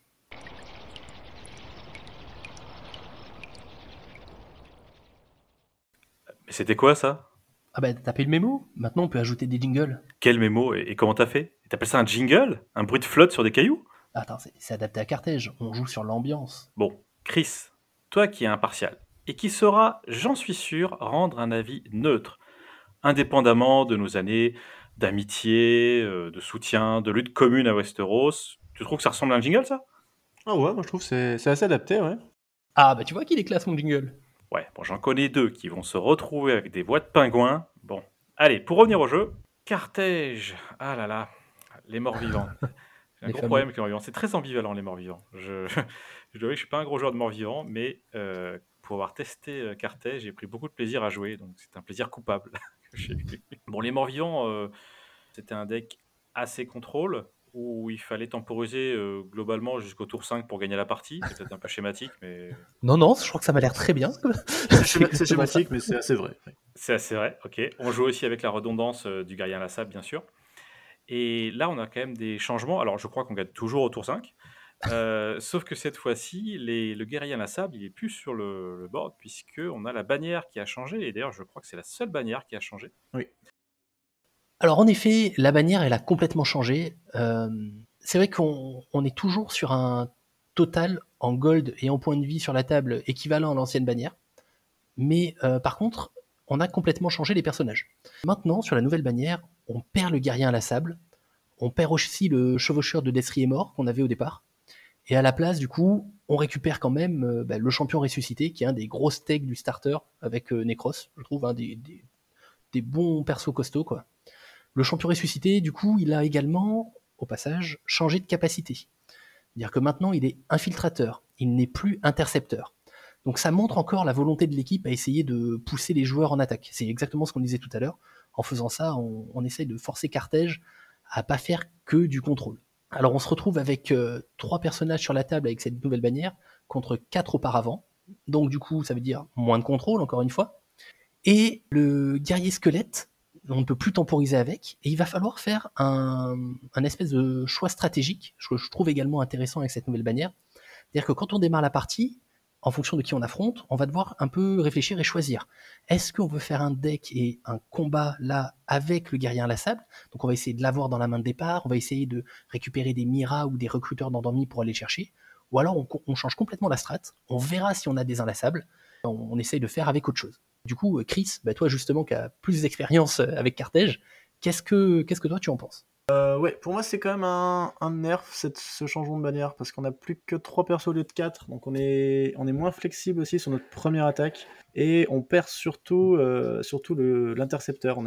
Mais c'était quoi ça? Ah bah t'as payé le mémo. Maintenant on peut ajouter des jingles. Quel mémo et, comment t'as fait? T'appelles ça un jingle? Un bruit de flotte sur des cailloux? Attends, c'est adapté à Carthage, on joue sur l'ambiance. Bon, Chris, toi qui es impartial, et qui saura, j'en suis sûr, rendre un avis neutre, indépendamment de nos années d'amitié, euh, de soutien, de lutte commune à Westeros, tu trouves que ça ressemble à un jingle ça? Ah ouais, moi je trouve que c'est assez adapté, ouais. Ah bah tu vois qu'il est classe mon jingle Ouais, bon, j'en connais deux qui vont se retrouver avec des voix de pingouins. Bon, allez, pour revenir au jeu, Carthage. Ah là là, les morts vivants. un gros problème avec les morts-vivants. C'est très ambivalent, les morts-vivants. Je, je dois que je suis pas un gros joueur de morts-vivants, mais euh, pour avoir testé euh, Cartet, j'ai pris beaucoup de plaisir à jouer, donc c'est un plaisir coupable. bon, les morts-vivants, euh, c'était un deck assez contrôle, où il fallait temporiser euh, globalement jusqu'au tour 5 pour gagner la partie. C'est peut-être un peu schématique, mais Non, non, je crois que ça m'a l'air très bien. C'est schéma- c'est schématique, mais c'est assez vrai. C'est assez vrai, ok. On joue aussi avec la redondance euh, du guerrier inlassable, bien sûr. Et là, on a quand même des changements. Alors, je crois qu'on gagne toujours au tour 5. Euh, sauf que cette fois-ci, le guerrier inlassable, il est plus sur le, le board, puisqu'on a la bannière qui a changé. Et d'ailleurs, je crois que c'est la seule bannière qui a changé. Alors en effet, la bannière, elle a complètement changé. Euh, c'est vrai qu'on on est toujours sur un total en gold et en points de vie sur la table équivalent à l'ancienne bannière. Mais euh, par contre, on a complètement changé les personnages. Maintenant, sur la nouvelle bannière, on perd le guerrier inlassable, on perd aussi le chevaucheur de destrier mort qu'on avait au départ. Et à la place, du coup, on récupère quand même euh, bah, le champion ressuscité, qui est un des gros steaks du starter avec euh, Necros, je trouve, un des, des- des bons persos costauds, quoi. Le champion ressuscité, du coup, il a également, au passage, changé de capacité. C'est-à-dire que maintenant, il est infiltrateur, il n'est plus intercepteur. Donc ça montre encore la volonté de l'équipe à essayer de pousser les joueurs en attaque. C'est exactement ce qu'on disait tout à l'heure. En faisant ça, on, essaye de forcer Carthage à pas faire que du contrôle. Alors on se retrouve avec euh, trois personnages sur la table avec cette nouvelle bannière contre quatre auparavant. Donc du coup, ça veut dire moins de contrôle, encore une fois. Et le guerrier squelette, on ne peut plus temporiser avec, et il va falloir faire un, espèce de choix stratégique, que je trouve également intéressant avec cette nouvelle bannière. C'est-à-dire que quand on démarre la partie, en fonction de qui on affronte, on va devoir un peu réfléchir et choisir. Est-ce qu'on veut faire un deck et un combat là avec le guerrier inlassable? Donc on va essayer de l'avoir dans la main de départ, on va essayer de récupérer des Mira ou des recruteurs d'endormis pour aller le chercher. Ou alors on, on change complètement la strat, on verra si on a des inlassables, on, on essaye de faire avec autre chose. Du coup, euh, Chris, bah toi justement qui as plus d'expérience euh, avec Carthage, qu'est-ce que, toi tu en penses? Euh, ouais, pour moi, c'est quand même un, nerf ce changement de bannière parce qu'on a plus que 3 persos au lieu de 4, donc on est, moins flexible aussi sur notre première attaque et on perd surtout, l'intercepteur.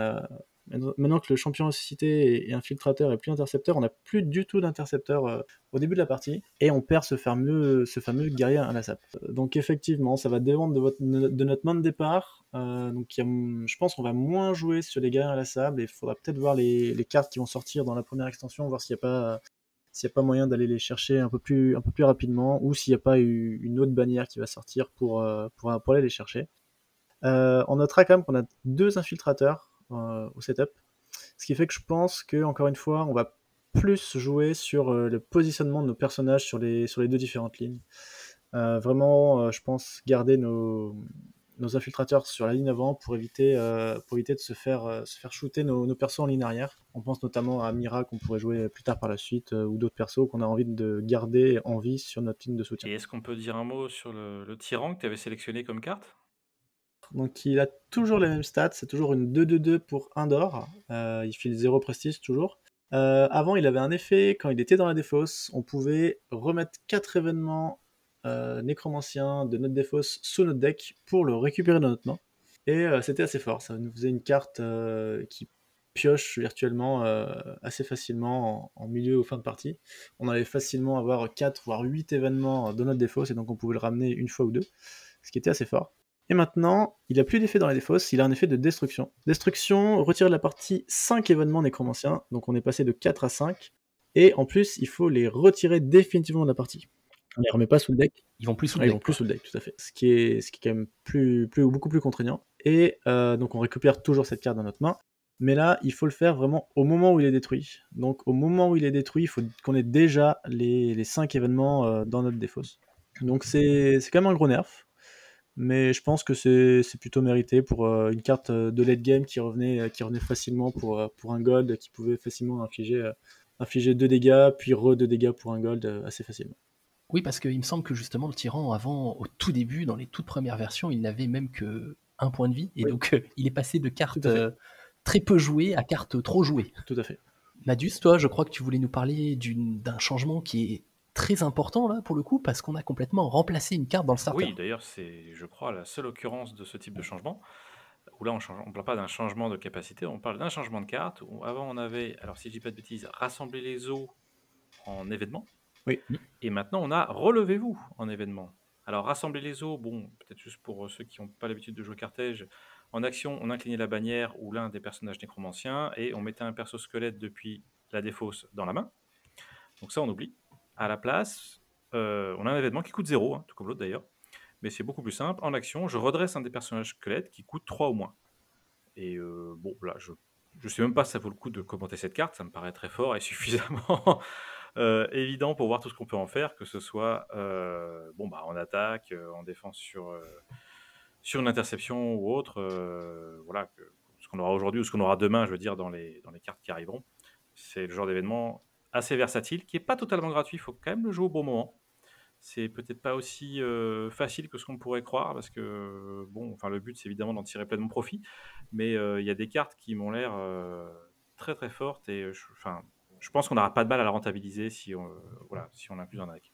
Maintenant que le champion ressuscité et, et infiltrateur est plus intercepteur, on n'a plus du tout d'intercepteur euh, au début de la partie et on perd ce fameux, ce fameux guerrier inlassable. Euh, Donc effectivement, ça va dépendre de, notre main de départ. Euh, donc je pense qu'on va moins jouer sur les guerriers inlassables et il faudra peut-être voir les, cartes qui vont sortir dans la première extension, voir s'il n'y a pas moyen d'aller les chercher un peu plus, rapidement, ou s'il n'y a pas une autre bannière qui va sortir pour, aller les chercher. Euh, on notera quand même qu'on a deux infiltrateurs au setup, ce qui fait que je pense que encore une fois, on va plus jouer sur euh, le positionnement de nos personnages sur les, sur les deux différentes lignes. Euh, vraiment, euh, je pense garder nos, nos infiltrateurs sur la ligne avant pour éviter, euh, pour éviter de se faire, euh, se faire shooter nos, nos persos en ligne arrière. On pense notamment à Mira qu'on pourrait jouer plus tard par la suite, euh, ou d'autres persos qu'on a envie de garder en vie sur notre ligne de soutien. Et est-ce qu'on peut dire un mot sur le tyran que tu avais sélectionné comme carte? Donc il a toujours les mêmes stats, c'est toujours une 2-2-2 pour 1 d'or, euh, il file 0 prestige toujours. Euh, avant il avait un effet, quand il était dans la défausse, on pouvait remettre 4 événements euh, nécromanciens de notre défausse sous notre deck pour le récupérer dans notre main. Et euh, c'était assez fort, ça nous faisait une carte qui pioche virtuellement assez facilement en, en milieu ou fin de partie. On allait facilement avoir 4 voire 8 événements dans notre défausse et donc on pouvait le ramener une fois ou deux, ce qui était assez fort. Et maintenant, il n'a plus d'effet dans la défausse, il a un effet de destruction. Destruction, retire de la partie 5 événements nécromanciens, donc on est passé de 4 à 5. Et en plus, il faut les retirer définitivement de la partie. On les remet pas sous le deck. Ils vont plus sous Ah, le ils deck, vont plus sous le deck, tout à fait. Ce qui est, ce qui est quand même plus, plus, beaucoup plus contraignant. Et euh, donc on récupère toujours cette carte dans notre main. Mais là, il faut le faire vraiment au moment où il est détruit. Donc au moment où il est détruit, il faut qu'on ait déjà les, les 5 événements euh, dans notre défausse. Donc c'est c'est quand même un gros nerf. Mais je pense que c'est plutôt mérité pour euh, une carte euh, de late game qui revenait, euh, qui revenait facilement pour, pour un gold, qui pouvait facilement infliger, infliger 2 dégâts, puis re 2 dégâts pour un gold assez facilement. Oui, parce qu'il me semble que justement le tyran, avant, au tout début, dans les toutes premières versions, il n'avait même que un point de vie, et Oui. donc il est passé de euh, très peu jouées à cartes trop jouées. Tout à fait. Madus, toi, je crois que tu voulais nous parler d'un changement qui est très important là pour le coup, parce qu'on a complètement remplacé une carte dans le starter. Oui, d'ailleurs, c'est, je crois, la seule occurrence de ce type de changement. Où là, on ne parle pas d'un changement de capacité, on parle d'un changement de carte. Où avant, on avait, alors si je dis pas de bêtises, rassembler les os en événement. Oui. Et maintenant, on a relevez-vous en événement. Alors, rassembler les os, bon, peut-être juste pour ceux qui n'ont pas l'habitude de jouer cartège. En action, on inclinait la bannière ou l'un des personnages nécromanciens et on mettait un perso squelette depuis la défausse dans la main. Donc ça, on oublie. À la place, euh, on a un événement qui coûte 0, hein, tout comme l'autre d'ailleurs. Mais c'est beaucoup plus simple. En action, je redresse un des personnages squelettes qui coûte 3 au moins. Et euh, bon, là, je ne sais même pas si ça vaut le coup de commenter cette carte. Ça me paraît très fort et suffisamment euh, évident pour voir tout ce qu'on peut en faire, que ce soit bon, bah, en attaque, en défense sur, sur une interception ou autre. voilà, ce qu'on aura aujourd'hui ou ce qu'on aura demain, je veux dire, dans les, dans les cartes qui arriveront. C'est le genre d'événement assez versatile, qui est pas totalement gratuit. Il faut quand même le jouer au bon moment. C'est peut-être pas aussi euh, facile que ce qu'on pourrait croire, parce que bon, enfin le but c'est évidemment d'en tirer pleinement profit, mais euh, il y a des cartes qui m'ont l'air euh, très très fortes et je, enfin, je pense qu'on n'aura pas de mal à la rentabiliser si on, voilà, si on plus un deck.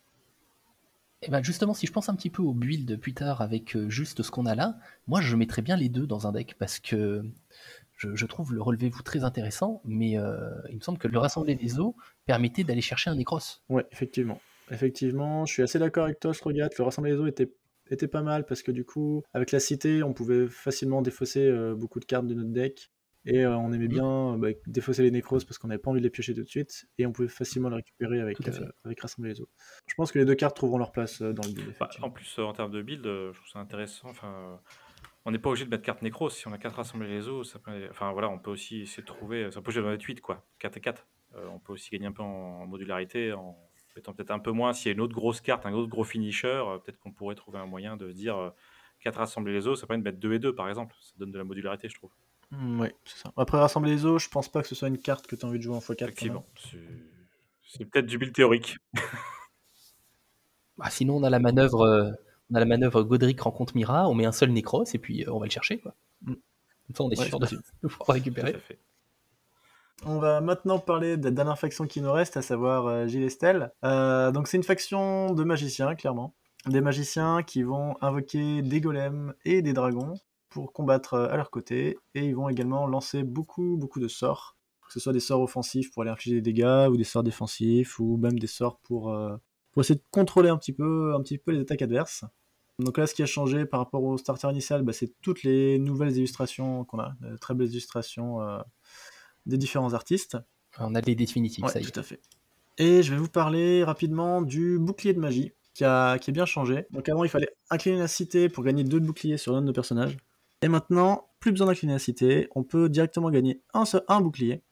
Et ben justement, si je pense un petit peu au build plus tard avec juste ce qu'on a là, moi je mettrais bien les deux dans un deck parce que je, trouve le relevez-vous très intéressant, mais euh, il me semble que le rassembler des os permettait d'aller chercher un Necros. Ouais, effectivement. Effectivement, je suis assez d'accord avec toi, Strogat. Le rassembler des os était, était pas mal parce que du coup, avec la cité, on pouvait facilement défausser euh, beaucoup de cartes de notre deck. Et euh, on aimait bien bah, défausser les Necros parce qu'on n'avait pas envie de les piocher tout de suite. Et on pouvait facilement les récupérer avec, avec Rassembler les os. Je pense que les deux cartes trouveront leur place dans le build. Bah, en plus, en termes de build, je trouve ça intéressant. Enfin, on n'est pas obligé de mettre carte nécro. Si on a 4 rassemblés les os, ça peut... enfin voilà, on peut aussi essayer de trouver. Ça peut jouer dans les 8, quoi. 4 et 4. Euh, on peut aussi gagner un peu en modularité, en mettant peut-être un peu moins. S'il y a une autre grosse carte, un autre gros finisher, euh, peut-être qu'on pourrait trouver un moyen de dire 4 euh, rassembler les os, ça permet de mettre 2 et 2 par exemple. Ça donne de la modularité, je trouve. Mmh, oui, c'est ça. Après, rassembler les os, je pense pas que ce soit une carte que tu as envie de jouer en x4. Effectivement. C'est peut-être du build théorique. Bah, sinon, on a la manœuvre on a la manœuvre Godric rencontre Mira, on met un seul Necros et puis euh, on va le chercher. Quoi. Mm. Comme ça, on est sûr de, pouvoir récupérer. On va maintenant parler de la dernière faction qui nous reste, à savoir euh, Gilles Estelle. Euh, donc c'est une faction de magiciens, clairement. Des magiciens qui vont invoquer des golems et des dragons pour combattre à leur côté. Et ils vont également lancer beaucoup, beaucoup de sorts. Que ce soit des sorts offensifs pour aller infliger des dégâts, ou des sorts défensifs, ou même des sorts pour, essayer de contrôler un petit, peu, les attaques adverses. Donc là, ce qui a changé par rapport au starter initial, bah, c'est toutes les nouvelles illustrations qu'on a, de très belles illustrations euh, des différents artistes. On a des définitives, ça y est. Tout à fait. Et je vais vous parler rapidement du bouclier de magie, qui a, qui bien changé. Donc avant, il fallait incliner la cité pour gagner deux boucliers sur l'un de nos personnages. Et maintenant, plus besoin d'incliner la cité, on peut directement gagner un, seul, un bouclier.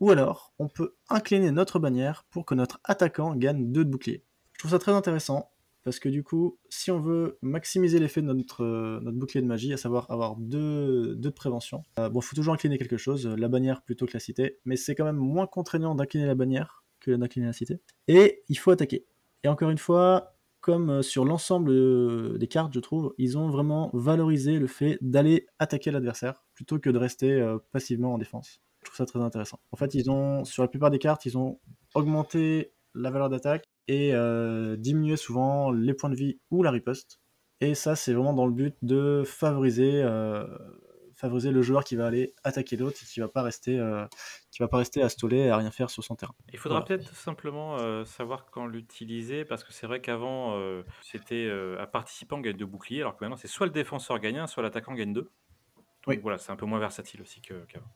Ou alors, on peut incliner notre bannière pour que notre attaquant gagne deux de boucliers. Je trouve ça très intéressant parce que du coup, si on veut maximiser l'effet de notre, euh, notre bouclier de magie, à savoir avoir deux, deux de prévention, euh, bon, il faut toujours incliner quelque chose, la bannière plutôt que la cité, mais c'est quand même moins contraignant d'incliner la bannière que d'incliner la cité. Et il faut attaquer. Et encore une fois, comme euh, sur l'ensemble des cartes, je trouve, ils ont vraiment valorisé le fait d'aller attaquer l'adversaire plutôt que de rester passivement en défense. Je trouve ça très intéressant. En fait, ils ont, sur la plupart des cartes, ils ont augmenté la valeur d'attaque et euh, diminuer souvent les points de vie ou la riposte. Et ça, c'est vraiment dans le but de favoriser, euh, favoriser le joueur qui va aller attaquer l'autre et qui va pas rester, euh, qui va pas rester à stoler et à rien faire sur son terrain. Il faudra peut-être simplement savoir quand l'utiliser parce que c'est vrai qu'avant c'était un participant gagne deux boucliers alors que maintenant c'est soit le défenseur gagne un, soit l'attaquant gagne deux. Donc oui. voilà, c'est un peu moins versatile aussi qu'avant.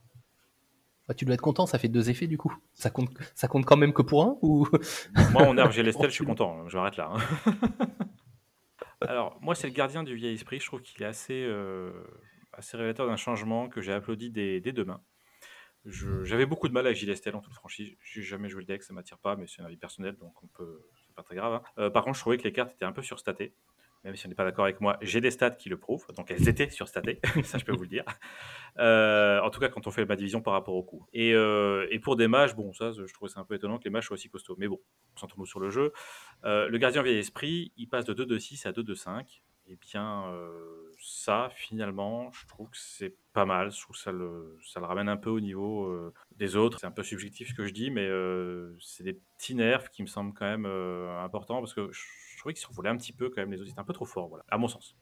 Bah, tu dois être content, ça fait deux effets du coup. Ça compte, ça compte quand même que pour un ou? Moi, en herbe Lestel, je suis content. Hein, je m'arrête là. Hein. Alors, moi, c'est le gardien du vieil esprit. Je trouve qu'il est assez, euh, assez révélateur d'un changement que j'ai applaudi dès, dès demain. J'avais beaucoup de mal avec Gilles en toute franchise. J'ai jamais joué le deck, ça m'attire pas, mais c'est un avis personnel, donc on peut, c'est pas très grave. Hein. Euh, par contre, je trouvais que les cartes étaient un peu surstatées même si on n'est pas d'accord avec moi, j'ai des stats qui le prouvent. Donc elles étaient surstatées, ça je peux vous le dire. Euh, en tout cas, quand on fait ma division par rapport au coup. Et, euh, et, pour des mages, bon, ça je trouvais ça un peu étonnant que les mages soient aussi costauds. Mais bon, centrons-nous sur le jeu. Euh, le gardien vieil esprit, il passe de 2 de 6 à 2 de 5. Et bien, ça, finalement, je trouve que c'est pas mal. Je trouve que ça le, ramène un peu au niveau des autres. C'est un peu subjectif ce que je dis, mais c'est des petits nerfs qui me semblent quand même importants parce que trouvais qu'ils s'envolaient un petit peu quand même. Les autres étaient un peu trop forts, voilà, à mon sens.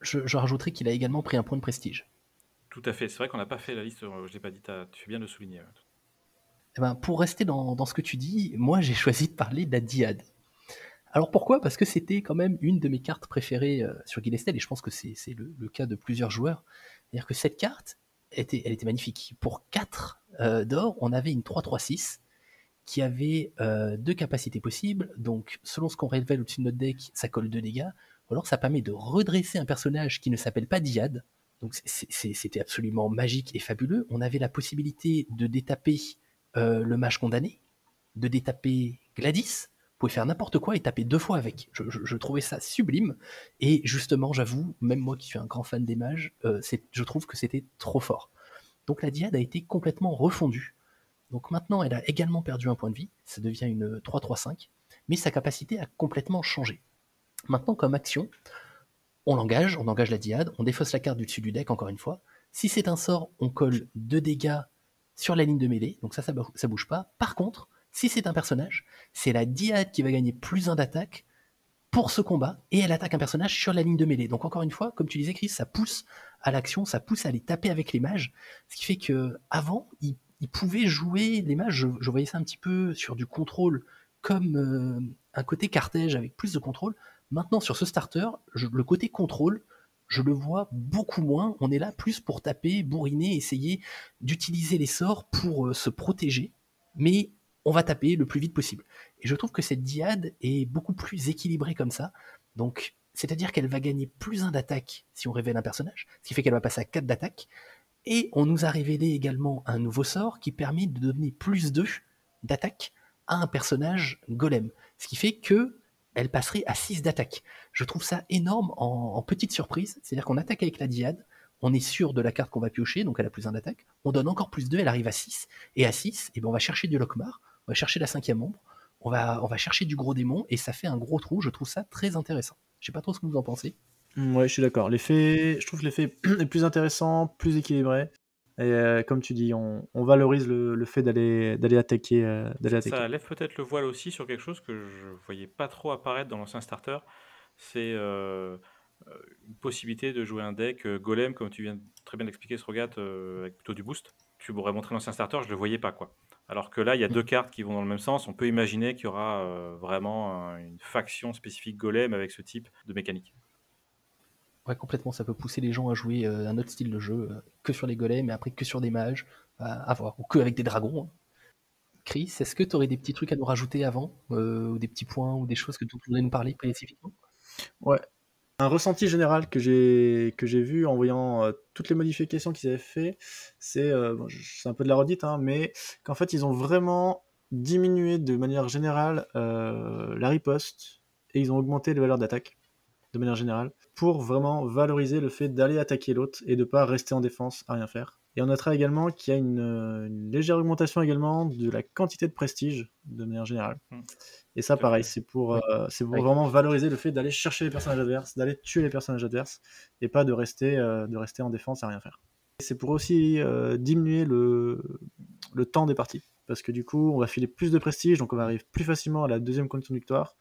Je, je rajouterais qu'il a également pris un point de prestige. Tout à fait. C'est vrai qu'on n'a pas fait la liste. Je l'ai pas dit. Tu fais bien de le souligner. Eh ben, pour rester dans, dans ce que tu dis, moi j'ai choisi de parler de la diade. Alors pourquoi? Parce que c'était quand même une de mes cartes préférées euh, sur Guilestel, et je pense que c'est c'est le, le cas de plusieurs joueurs. C'est-à-dire que cette carte, était, elle était magnifique. Pour 4 euh, d'or, on avait une 3-3-6 qui avait euh, deux capacités possibles. Donc, selon ce qu'on révèle au-dessus de notre deck, ça colle 2 dégâts. Ou alors, ça permet de redresser un personnage qui ne s'appelle pas Diad. Donc, c'était absolument magique et fabuleux. On avait la possibilité de détaper euh, le mage condamné, de détaper Gladys. Vous pouvez faire n'importe quoi et taper deux fois avec. Je, trouvais ça sublime. Et justement, j'avoue, même moi qui suis un grand fan des mages, euh, je trouve que c'était trop fort. Donc la diade a été complètement refondue. Donc maintenant, elle a également perdu un point de vie. Ça devient une 3-3-5. Mais sa capacité a complètement changé. Maintenant, comme action, on l'engage, on engage la diade, on défausse la carte du dessus du deck, encore une fois. Si c'est un sort, on colle 2 dégâts sur la ligne de mêlée, donc ça, ça, ça bouge pas. Par contre, si c'est un personnage, c'est la diade qui va gagner plus 1 d'attaque pour ce combat, et elle attaque un personnage sur la ligne de mêlée. Donc encore une fois, comme tu disais Chris, ça pousse à l'action, ça pousse à aller taper avec les mages, ce qui fait que avant, ils pouvaient jouer les mages, je, voyais ça un petit peu sur du contrôle, comme euh, un côté cartège avec plus de contrôle. Maintenant, sur ce starter, le côté contrôle, je le vois beaucoup moins. On est là plus pour taper, bourriner, essayer d'utiliser les sorts pour euh, se protéger, mais on va taper le plus vite possible. Et je trouve que cette diade est beaucoup plus équilibrée comme ça. Donc, c'est-à-dire qu'elle va gagner plus 1 d'attaque si on révèle un personnage, ce qui fait qu'elle va passer à 4 d'attaque. Et on nous a révélé également un nouveau sort qui permet de donner plus 2 d'attaque à un personnage golem. Ce qui fait que elle passerait à 6 d'attaque. Je trouve ça énorme en, petite surprise. C'est-à-dire qu'on attaque avec la diade, on est sûr de la carte qu'on va piocher, donc elle a plus 1 d'attaque. On donne encore plus 2, elle arrive à 6. Et à 6, eh ben on va chercher du Lockmar, on va chercher la cinquième va, on va chercher du gros démon, et ça fait un gros trou. Je trouve ça très intéressant. Je sais pas trop ce que vous en pensez. Mm, Ouais, je suis d'accord. L'effet, je trouve que l'effet est plus intéressant, plus équilibré. Et euh, comme tu dis, on, on valorise le, le fait d'aller d'aller attaquer, euh, d'aller attaquer. Ça lève peut-être le voile aussi sur quelque chose que je voyais pas trop apparaître dans l'ancien starter. C'est euh, une possibilité de jouer un deck golem, comme tu viens très bien d'expliquer, Srogat, avec plutôt du boost. Tu m'aurais montré l'ancien starter, je le voyais pas quoi. Alors que là, il y a deux cartes qui vont dans le même sens. On peut imaginer qu'il y aura vraiment un- une faction spécifique golem avec ce type de mécanique. Ouais, complètement. Ça peut pousser les gens à jouer euh, un autre style de jeu, euh, que sur les golems, mais après que sur des mages, à, voir. Ou que avec des dragons. hein. Chris, est-ce que tu aurais des petits trucs à nous rajouter avant euh, Ou des petits points, ou des choses que tu voudrais nous parler spécifiquement? Ouais. Un ressenti général que j'ai vu en voyant toutes les modifications qu'ils avaient fait, c'est un peu de la redite, hein, mais qu'en fait ils ont vraiment diminué de manière générale la riposte et ils ont augmenté les valeurs d'attaque de manière générale pour vraiment valoriser le fait d'aller attaquer l'autre et de pas rester en défense à rien faire. Et on notera également qu'il y a une, euh, une légère augmentation également de la quantité de prestige de manière générale. Mm. Et ça, pareil, c'est pour, euh, c'est pour vraiment valoriser le fait d'aller chercher les personnages adverses, d'aller tuer les personnages adverses, et pas de rester, euh, de rester en défense à rien faire. Et C'est pour aussi euh, diminuer le, le temps des parties, parce que du coup, on va filer plus de prestige, donc on va arriver plus facilement à la deuxième condition de victoire,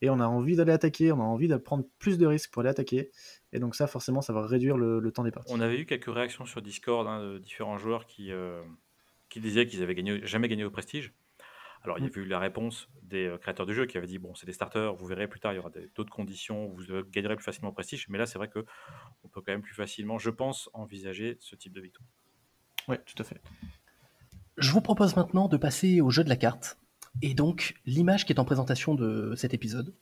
et on a envie d'aller attaquer, on a envie de prendre plus de risques pour aller attaquer, et donc ça, forcément, ça va réduire le, le temps des parties. On avait eu quelques réactions sur Discord hein, de différents joueurs qui, euh, qui disaient qu'ils avaient gagné, jamais gagné au prestige. Alors, il y Mm. avait eu la réponse des euh, créateurs du jeu qui avaient dit bon, c'est des starters, vous verrez plus tard, il y aura d'autres conditions, vous gagnerez plus facilement au prestige. Mais là, c'est vrai que on peut quand même plus facilement, je pense, envisager ce type de victoire. Ouais, tout à fait. Je vous propose maintenant de passer au jeu de la carte, et donc l'image qui est en présentation de cet épisode.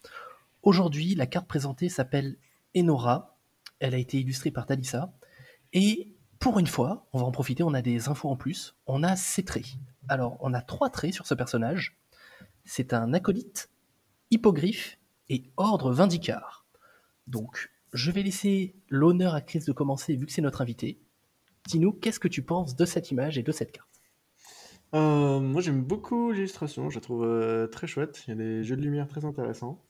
Aujourd'hui, la carte présentée s'appelle Enora. Elle a été illustrée par Talissa. Et pour une fois, on va en profiter, on a des infos en plus. On a ses traits. Alors, on a trois traits sur ce personnage. C'est un acolyte, hippogriffe et ordre vindicar. Donc, je vais laisser l'honneur à Chris de commencer vu que c'est notre invité. Dis-nous, qu'est-ce que tu penses de cette image et de cette carte? Euh, moi j'aime beaucoup l'illustration, je la trouve euh, très chouette, il y a des jeux de lumière très intéressants.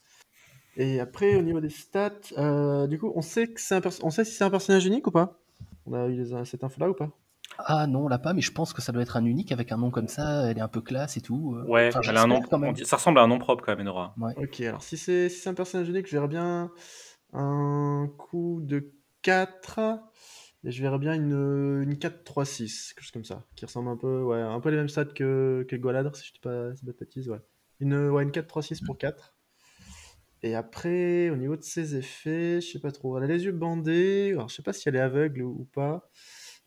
Et après au niveau des stats, euh, du coup on sait que c'est un on sait si c'est un personnage unique ou pas? On a eu les- cette info là ou pas? Ah non, on l'a pas, mais je pense que ça doit être un unique avec un nom comme ça. Elle est un peu classe et tout. euh. Ouais, Enfin, elle a un nom, j'espère quand même. on dit- ça ressemble à un nom propre quand même, Enora. Ok, alors si c'est si c'est un personnage unique, je verrais bien un coup de 4 Et je verrais bien une, une 4-3-6, quelque chose comme ça, qui ressemble un peu, ouais, un peu les mêmes stats que, que Goladre, si je dis pas, si bêtises, ouais. Une, ouais, une 4-3-6 pour 4. Et après, au niveau de ses effets, je sais pas trop. Elle a les yeux bandés, alors je sais pas si elle est aveugle ou, ou pas.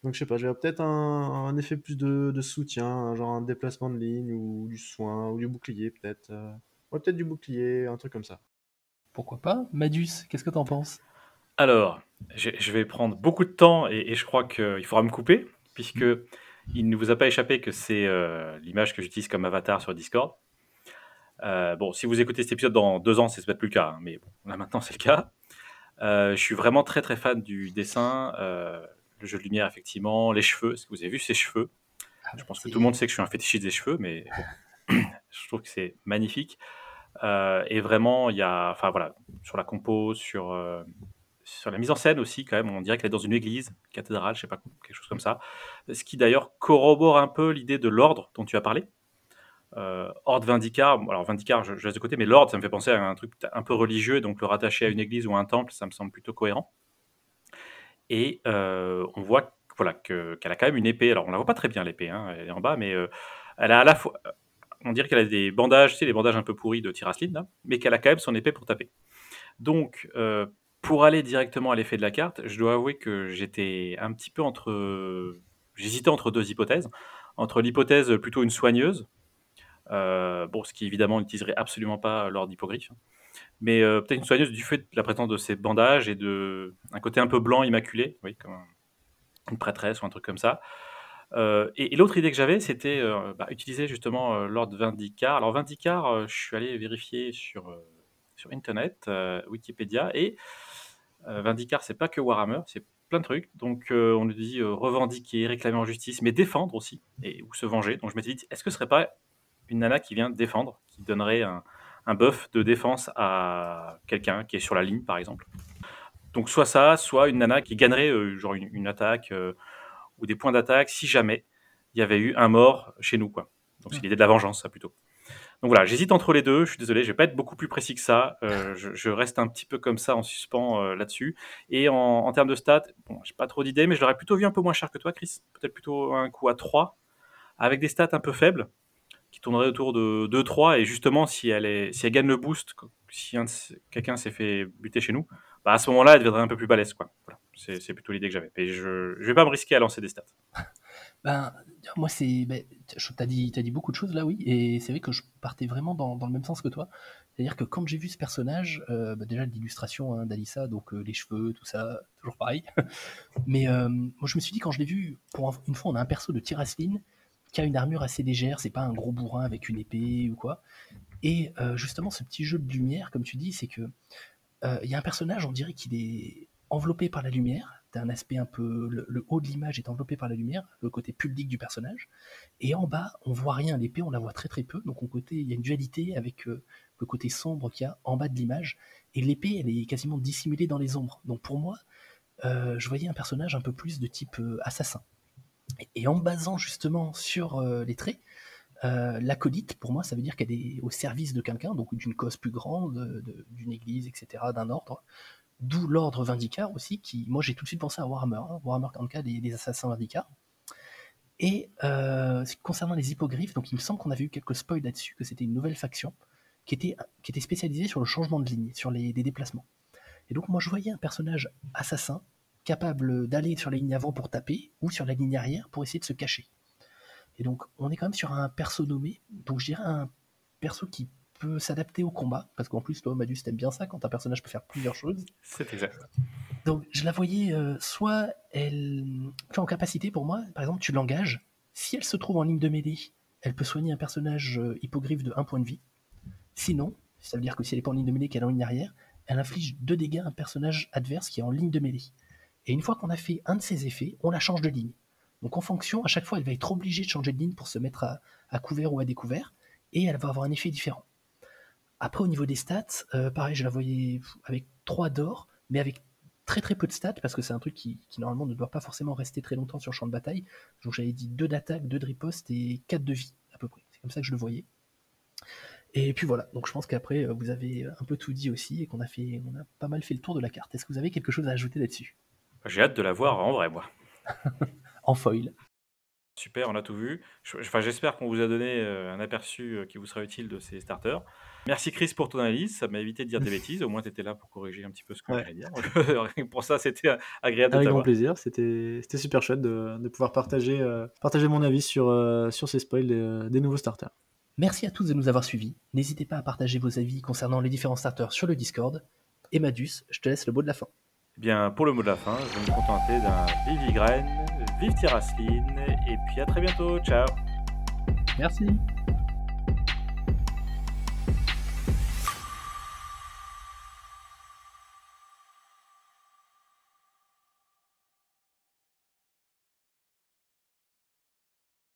Donc je sais pas, je verrais peut-être un, un effet plus de, de soutien, genre un déplacement de ligne ou du soin ou du bouclier peut-être. euh. Ouais, peut-être du bouclier, un truc comme ça. Pourquoi pas? Madus, qu'est-ce que t'en penses? Alors, je vais prendre beaucoup de temps et, et je crois qu'il faudra me couper, puisque il ne vous a pas échappé que c'est euh, l'image que j'utilise comme avatar sur Discord. Euh, bon, si vous écoutez cet épisode dans deux ans, c'est peut-être plus le cas, hein, mais bon, là maintenant c'est le cas. Euh, je suis vraiment très très fan du dessin, le jeu de lumière effectivement, les cheveux. Est-ce que vous avez vu ces cheveux? Je pense que tout le monde sait que je suis un fétichiste des cheveux, mais bon, je trouve que c'est magnifique. Et vraiment, il y a, enfin voilà, sur la compo, sur, sur la mise en scène aussi, quand même, on dirait qu'elle est dans une église, cathédrale, je sais pas, quelque chose comme ça. Ce qui d'ailleurs corrobore un peu l'idée de l'ordre dont tu as parlé. Euh, Ordre Vindicar, alors Vindicar, je, laisse de côté, mais l'ordre, ça me fait penser à un truc un peu religieux, donc le rattacher à une église ou à un temple, ça me semble plutôt cohérent. Et euh, on voit voilà, que- qu'elle a quand même une épée. Alors on la voit pas très bien l'épée, hein, elle est en bas, mais euh, elle a à la fois, on dirait qu'elle a des bandages, tu sais, les bandages un peu pourris de Tirasline, mais qu'elle a quand même son épée pour taper. Donc, pour aller directement à l'effet de la carte, je dois avouer que j'étais un petit peu entre. J'hésitais entre deux hypothèses. Entre l'hypothèse plutôt une soigneuse, euh, bon, ce qui évidemment n'utiliserait absolument pas l'ordre d'hippogriffe, mais euh, peut-être une soigneuse du fait de la présence de ces bandages et de un côté un peu blanc immaculé, oui, comme un- une prêtresse ou un truc comme ça. Euh, et l'autre idée que j'avais, c'était bah, utiliser justement euh, l'ordre Vindicar. Alors Vindicar, je suis allé vérifier sur, sur Internet, Wikipédia, et Vindicar, c'est pas que Warhammer, c'est plein de trucs. Donc euh, on nous dit euh, revendiquer, réclamer en justice, mais défendre aussi, et, ou se venger. Donc je m'étais dit, est-ce que ce serait pas une nana qui vient défendre, qui donnerait un, un buff de défense à quelqu'un qui est sur la ligne, par exemple? Donc soit ça, soit une nana qui gagnerait euh, genre une, une attaque euh, ou des points d'attaque si jamais il y avait eu un mort chez nous, quoi. Donc c'est l'idée de la vengeance, ça plutôt. Donc voilà, j'hésite entre les deux. Je suis désolé, je vais pas être beaucoup plus précis que ça. Euh, je, reste un petit peu comme ça en suspens euh, là-dessus. Et en, termes de stats, bon, j'ai pas trop d'idées, mais je l'aurais plutôt vu un peu moins cher que toi, Chris. Peut-être plutôt un coup à 3, avec des stats un peu faibles, qui tourneraient autour de 2-3. Et justement, si elle, est, si elle gagne le boost, si quelqu'un s'est fait buter chez nous, bah à ce moment-là, elle deviendrait un peu plus balèze. Quoi. C'est plutôt l'idée que j'avais. Je, je vais pas me risquer à lancer des stats. Ben, moi, c'est. Ben, tu as dit, t'as dit beaucoup de choses là, oui. Et c'est vrai que je partais vraiment dans, dans le même sens que toi. C'est-à-dire que quand j'ai vu ce personnage, euh, bah, déjà l'illustration hein, d'Alissa, donc euh, les cheveux, tout ça, toujours pareil. Mais euh, moi, je me suis dit, quand je l'ai vu, pour un- une fois, on a un perso de Tirasline qui a une armure assez légère, c'est pas un gros bourrin avec une épée ou quoi. Et justement, ce petit jeu de lumière, comme tu dis, c'est que il y a un personnage, on dirait qu'il est enveloppé par la lumière. T'as un aspect un peu. Le, haut de l'image est enveloppé par la lumière, le côté public du personnage. Et en bas, on voit rien. L'épée, on la voit très très peu. Donc, on côté, il y a une dualité avec euh, le côté sombre qu'il y a en bas de l'image. Et l'épée, elle est quasiment dissimulée dans les ombres. Donc, pour moi, euh, je voyais un personnage un peu plus de type euh, assassin. Et, en basant justement sur les traits, l'acolyte, pour moi, ça veut dire qu'elle est au service de quelqu'un, donc d'une cause plus grande, de- d'une église, etc., d'un ordre. D'où l'ordre Vindicar aussi, qui, moi, j'ai tout de suite pensé à Warhammer, hein, Warhammer 44, des, des assassins Vindicar. Et euh, concernant les hippogriffes, donc il me semble qu'on avait eu quelques spoils là-dessus, que c'était une nouvelle faction qui était, qui était spécialisée sur le changement de ligne, sur les, des déplacements. Et donc, moi, je voyais un personnage assassin capable d'aller sur la ligne avant pour taper, ou sur la ligne arrière pour essayer de se cacher. Et donc, on est quand même sur un perso nommé, donc je dirais un perso qui peut s'adapter au combat, parce qu'en plus, toi, Madus, t'aimes bien ça, quand un personnage peut faire plusieurs choses. C'est exact. Donc, je la voyais, euh, soit elle. Tu en capacité pour moi, par exemple, tu l'engages, si elle se trouve en ligne de mêlée, elle peut soigner un personnage euh, hippogriffe de 1 point de vie. Sinon, ça veut dire que si elle n'est pas en ligne de mêlée, qu'elle est en ligne arrière, elle inflige 2 dégâts à un personnage adverse qui est en ligne de mêlée. Et une fois qu'on a fait un de ces effets, on la change de ligne. Donc en fonction, à chaque fois, elle va être obligée de changer de ligne pour se mettre à, à couvert ou à découvert, et elle va avoir un effet différent. Après, au niveau des stats, euh, pareil, je la voyais avec 3 d'or, mais avec très très peu de stats, parce que c'est un truc qui, qui, normalement ne doit pas forcément rester très longtemps sur le champ de bataille. Donc j'avais dit 2 d'attaque, 2 de riposte et 4 de vie, à peu près. C'est comme ça que je le voyais. Et puis voilà, donc je pense qu'après, vous avez un peu tout dit aussi, et qu'on a, fait, on a pas mal fait le tour de la carte. Est-ce que vous avez quelque chose à ajouter là-dessus? J'ai hâte de la voir en vrai, moi. en foil. Super, on a tout vu. Enfin, j'espère qu'on vous a donné euh, un aperçu euh, qui vous sera utile de ces starters. Merci Chris pour ton analyse, ça m'a évité de dire des bêtises. Au moins, tu étais là pour corriger un petit peu ce que ouais. dire. pour ça, c'était agréable Avec de grand plaisir, c'était super chouette de, de pouvoir partager, euh, partager mon avis sur, sur ces spoils des, des nouveaux starters. Merci à tous de nous avoir suivis. N'hésitez pas à partager vos avis concernant les différents starters sur le Discord. Et Madus, je te laisse le mot de la fin. Eh bien, pour le mot de la fin, je vais me contenter d'un vive Vigraine, vive Tirasline, et puis à très bientôt. Ciao. Merci.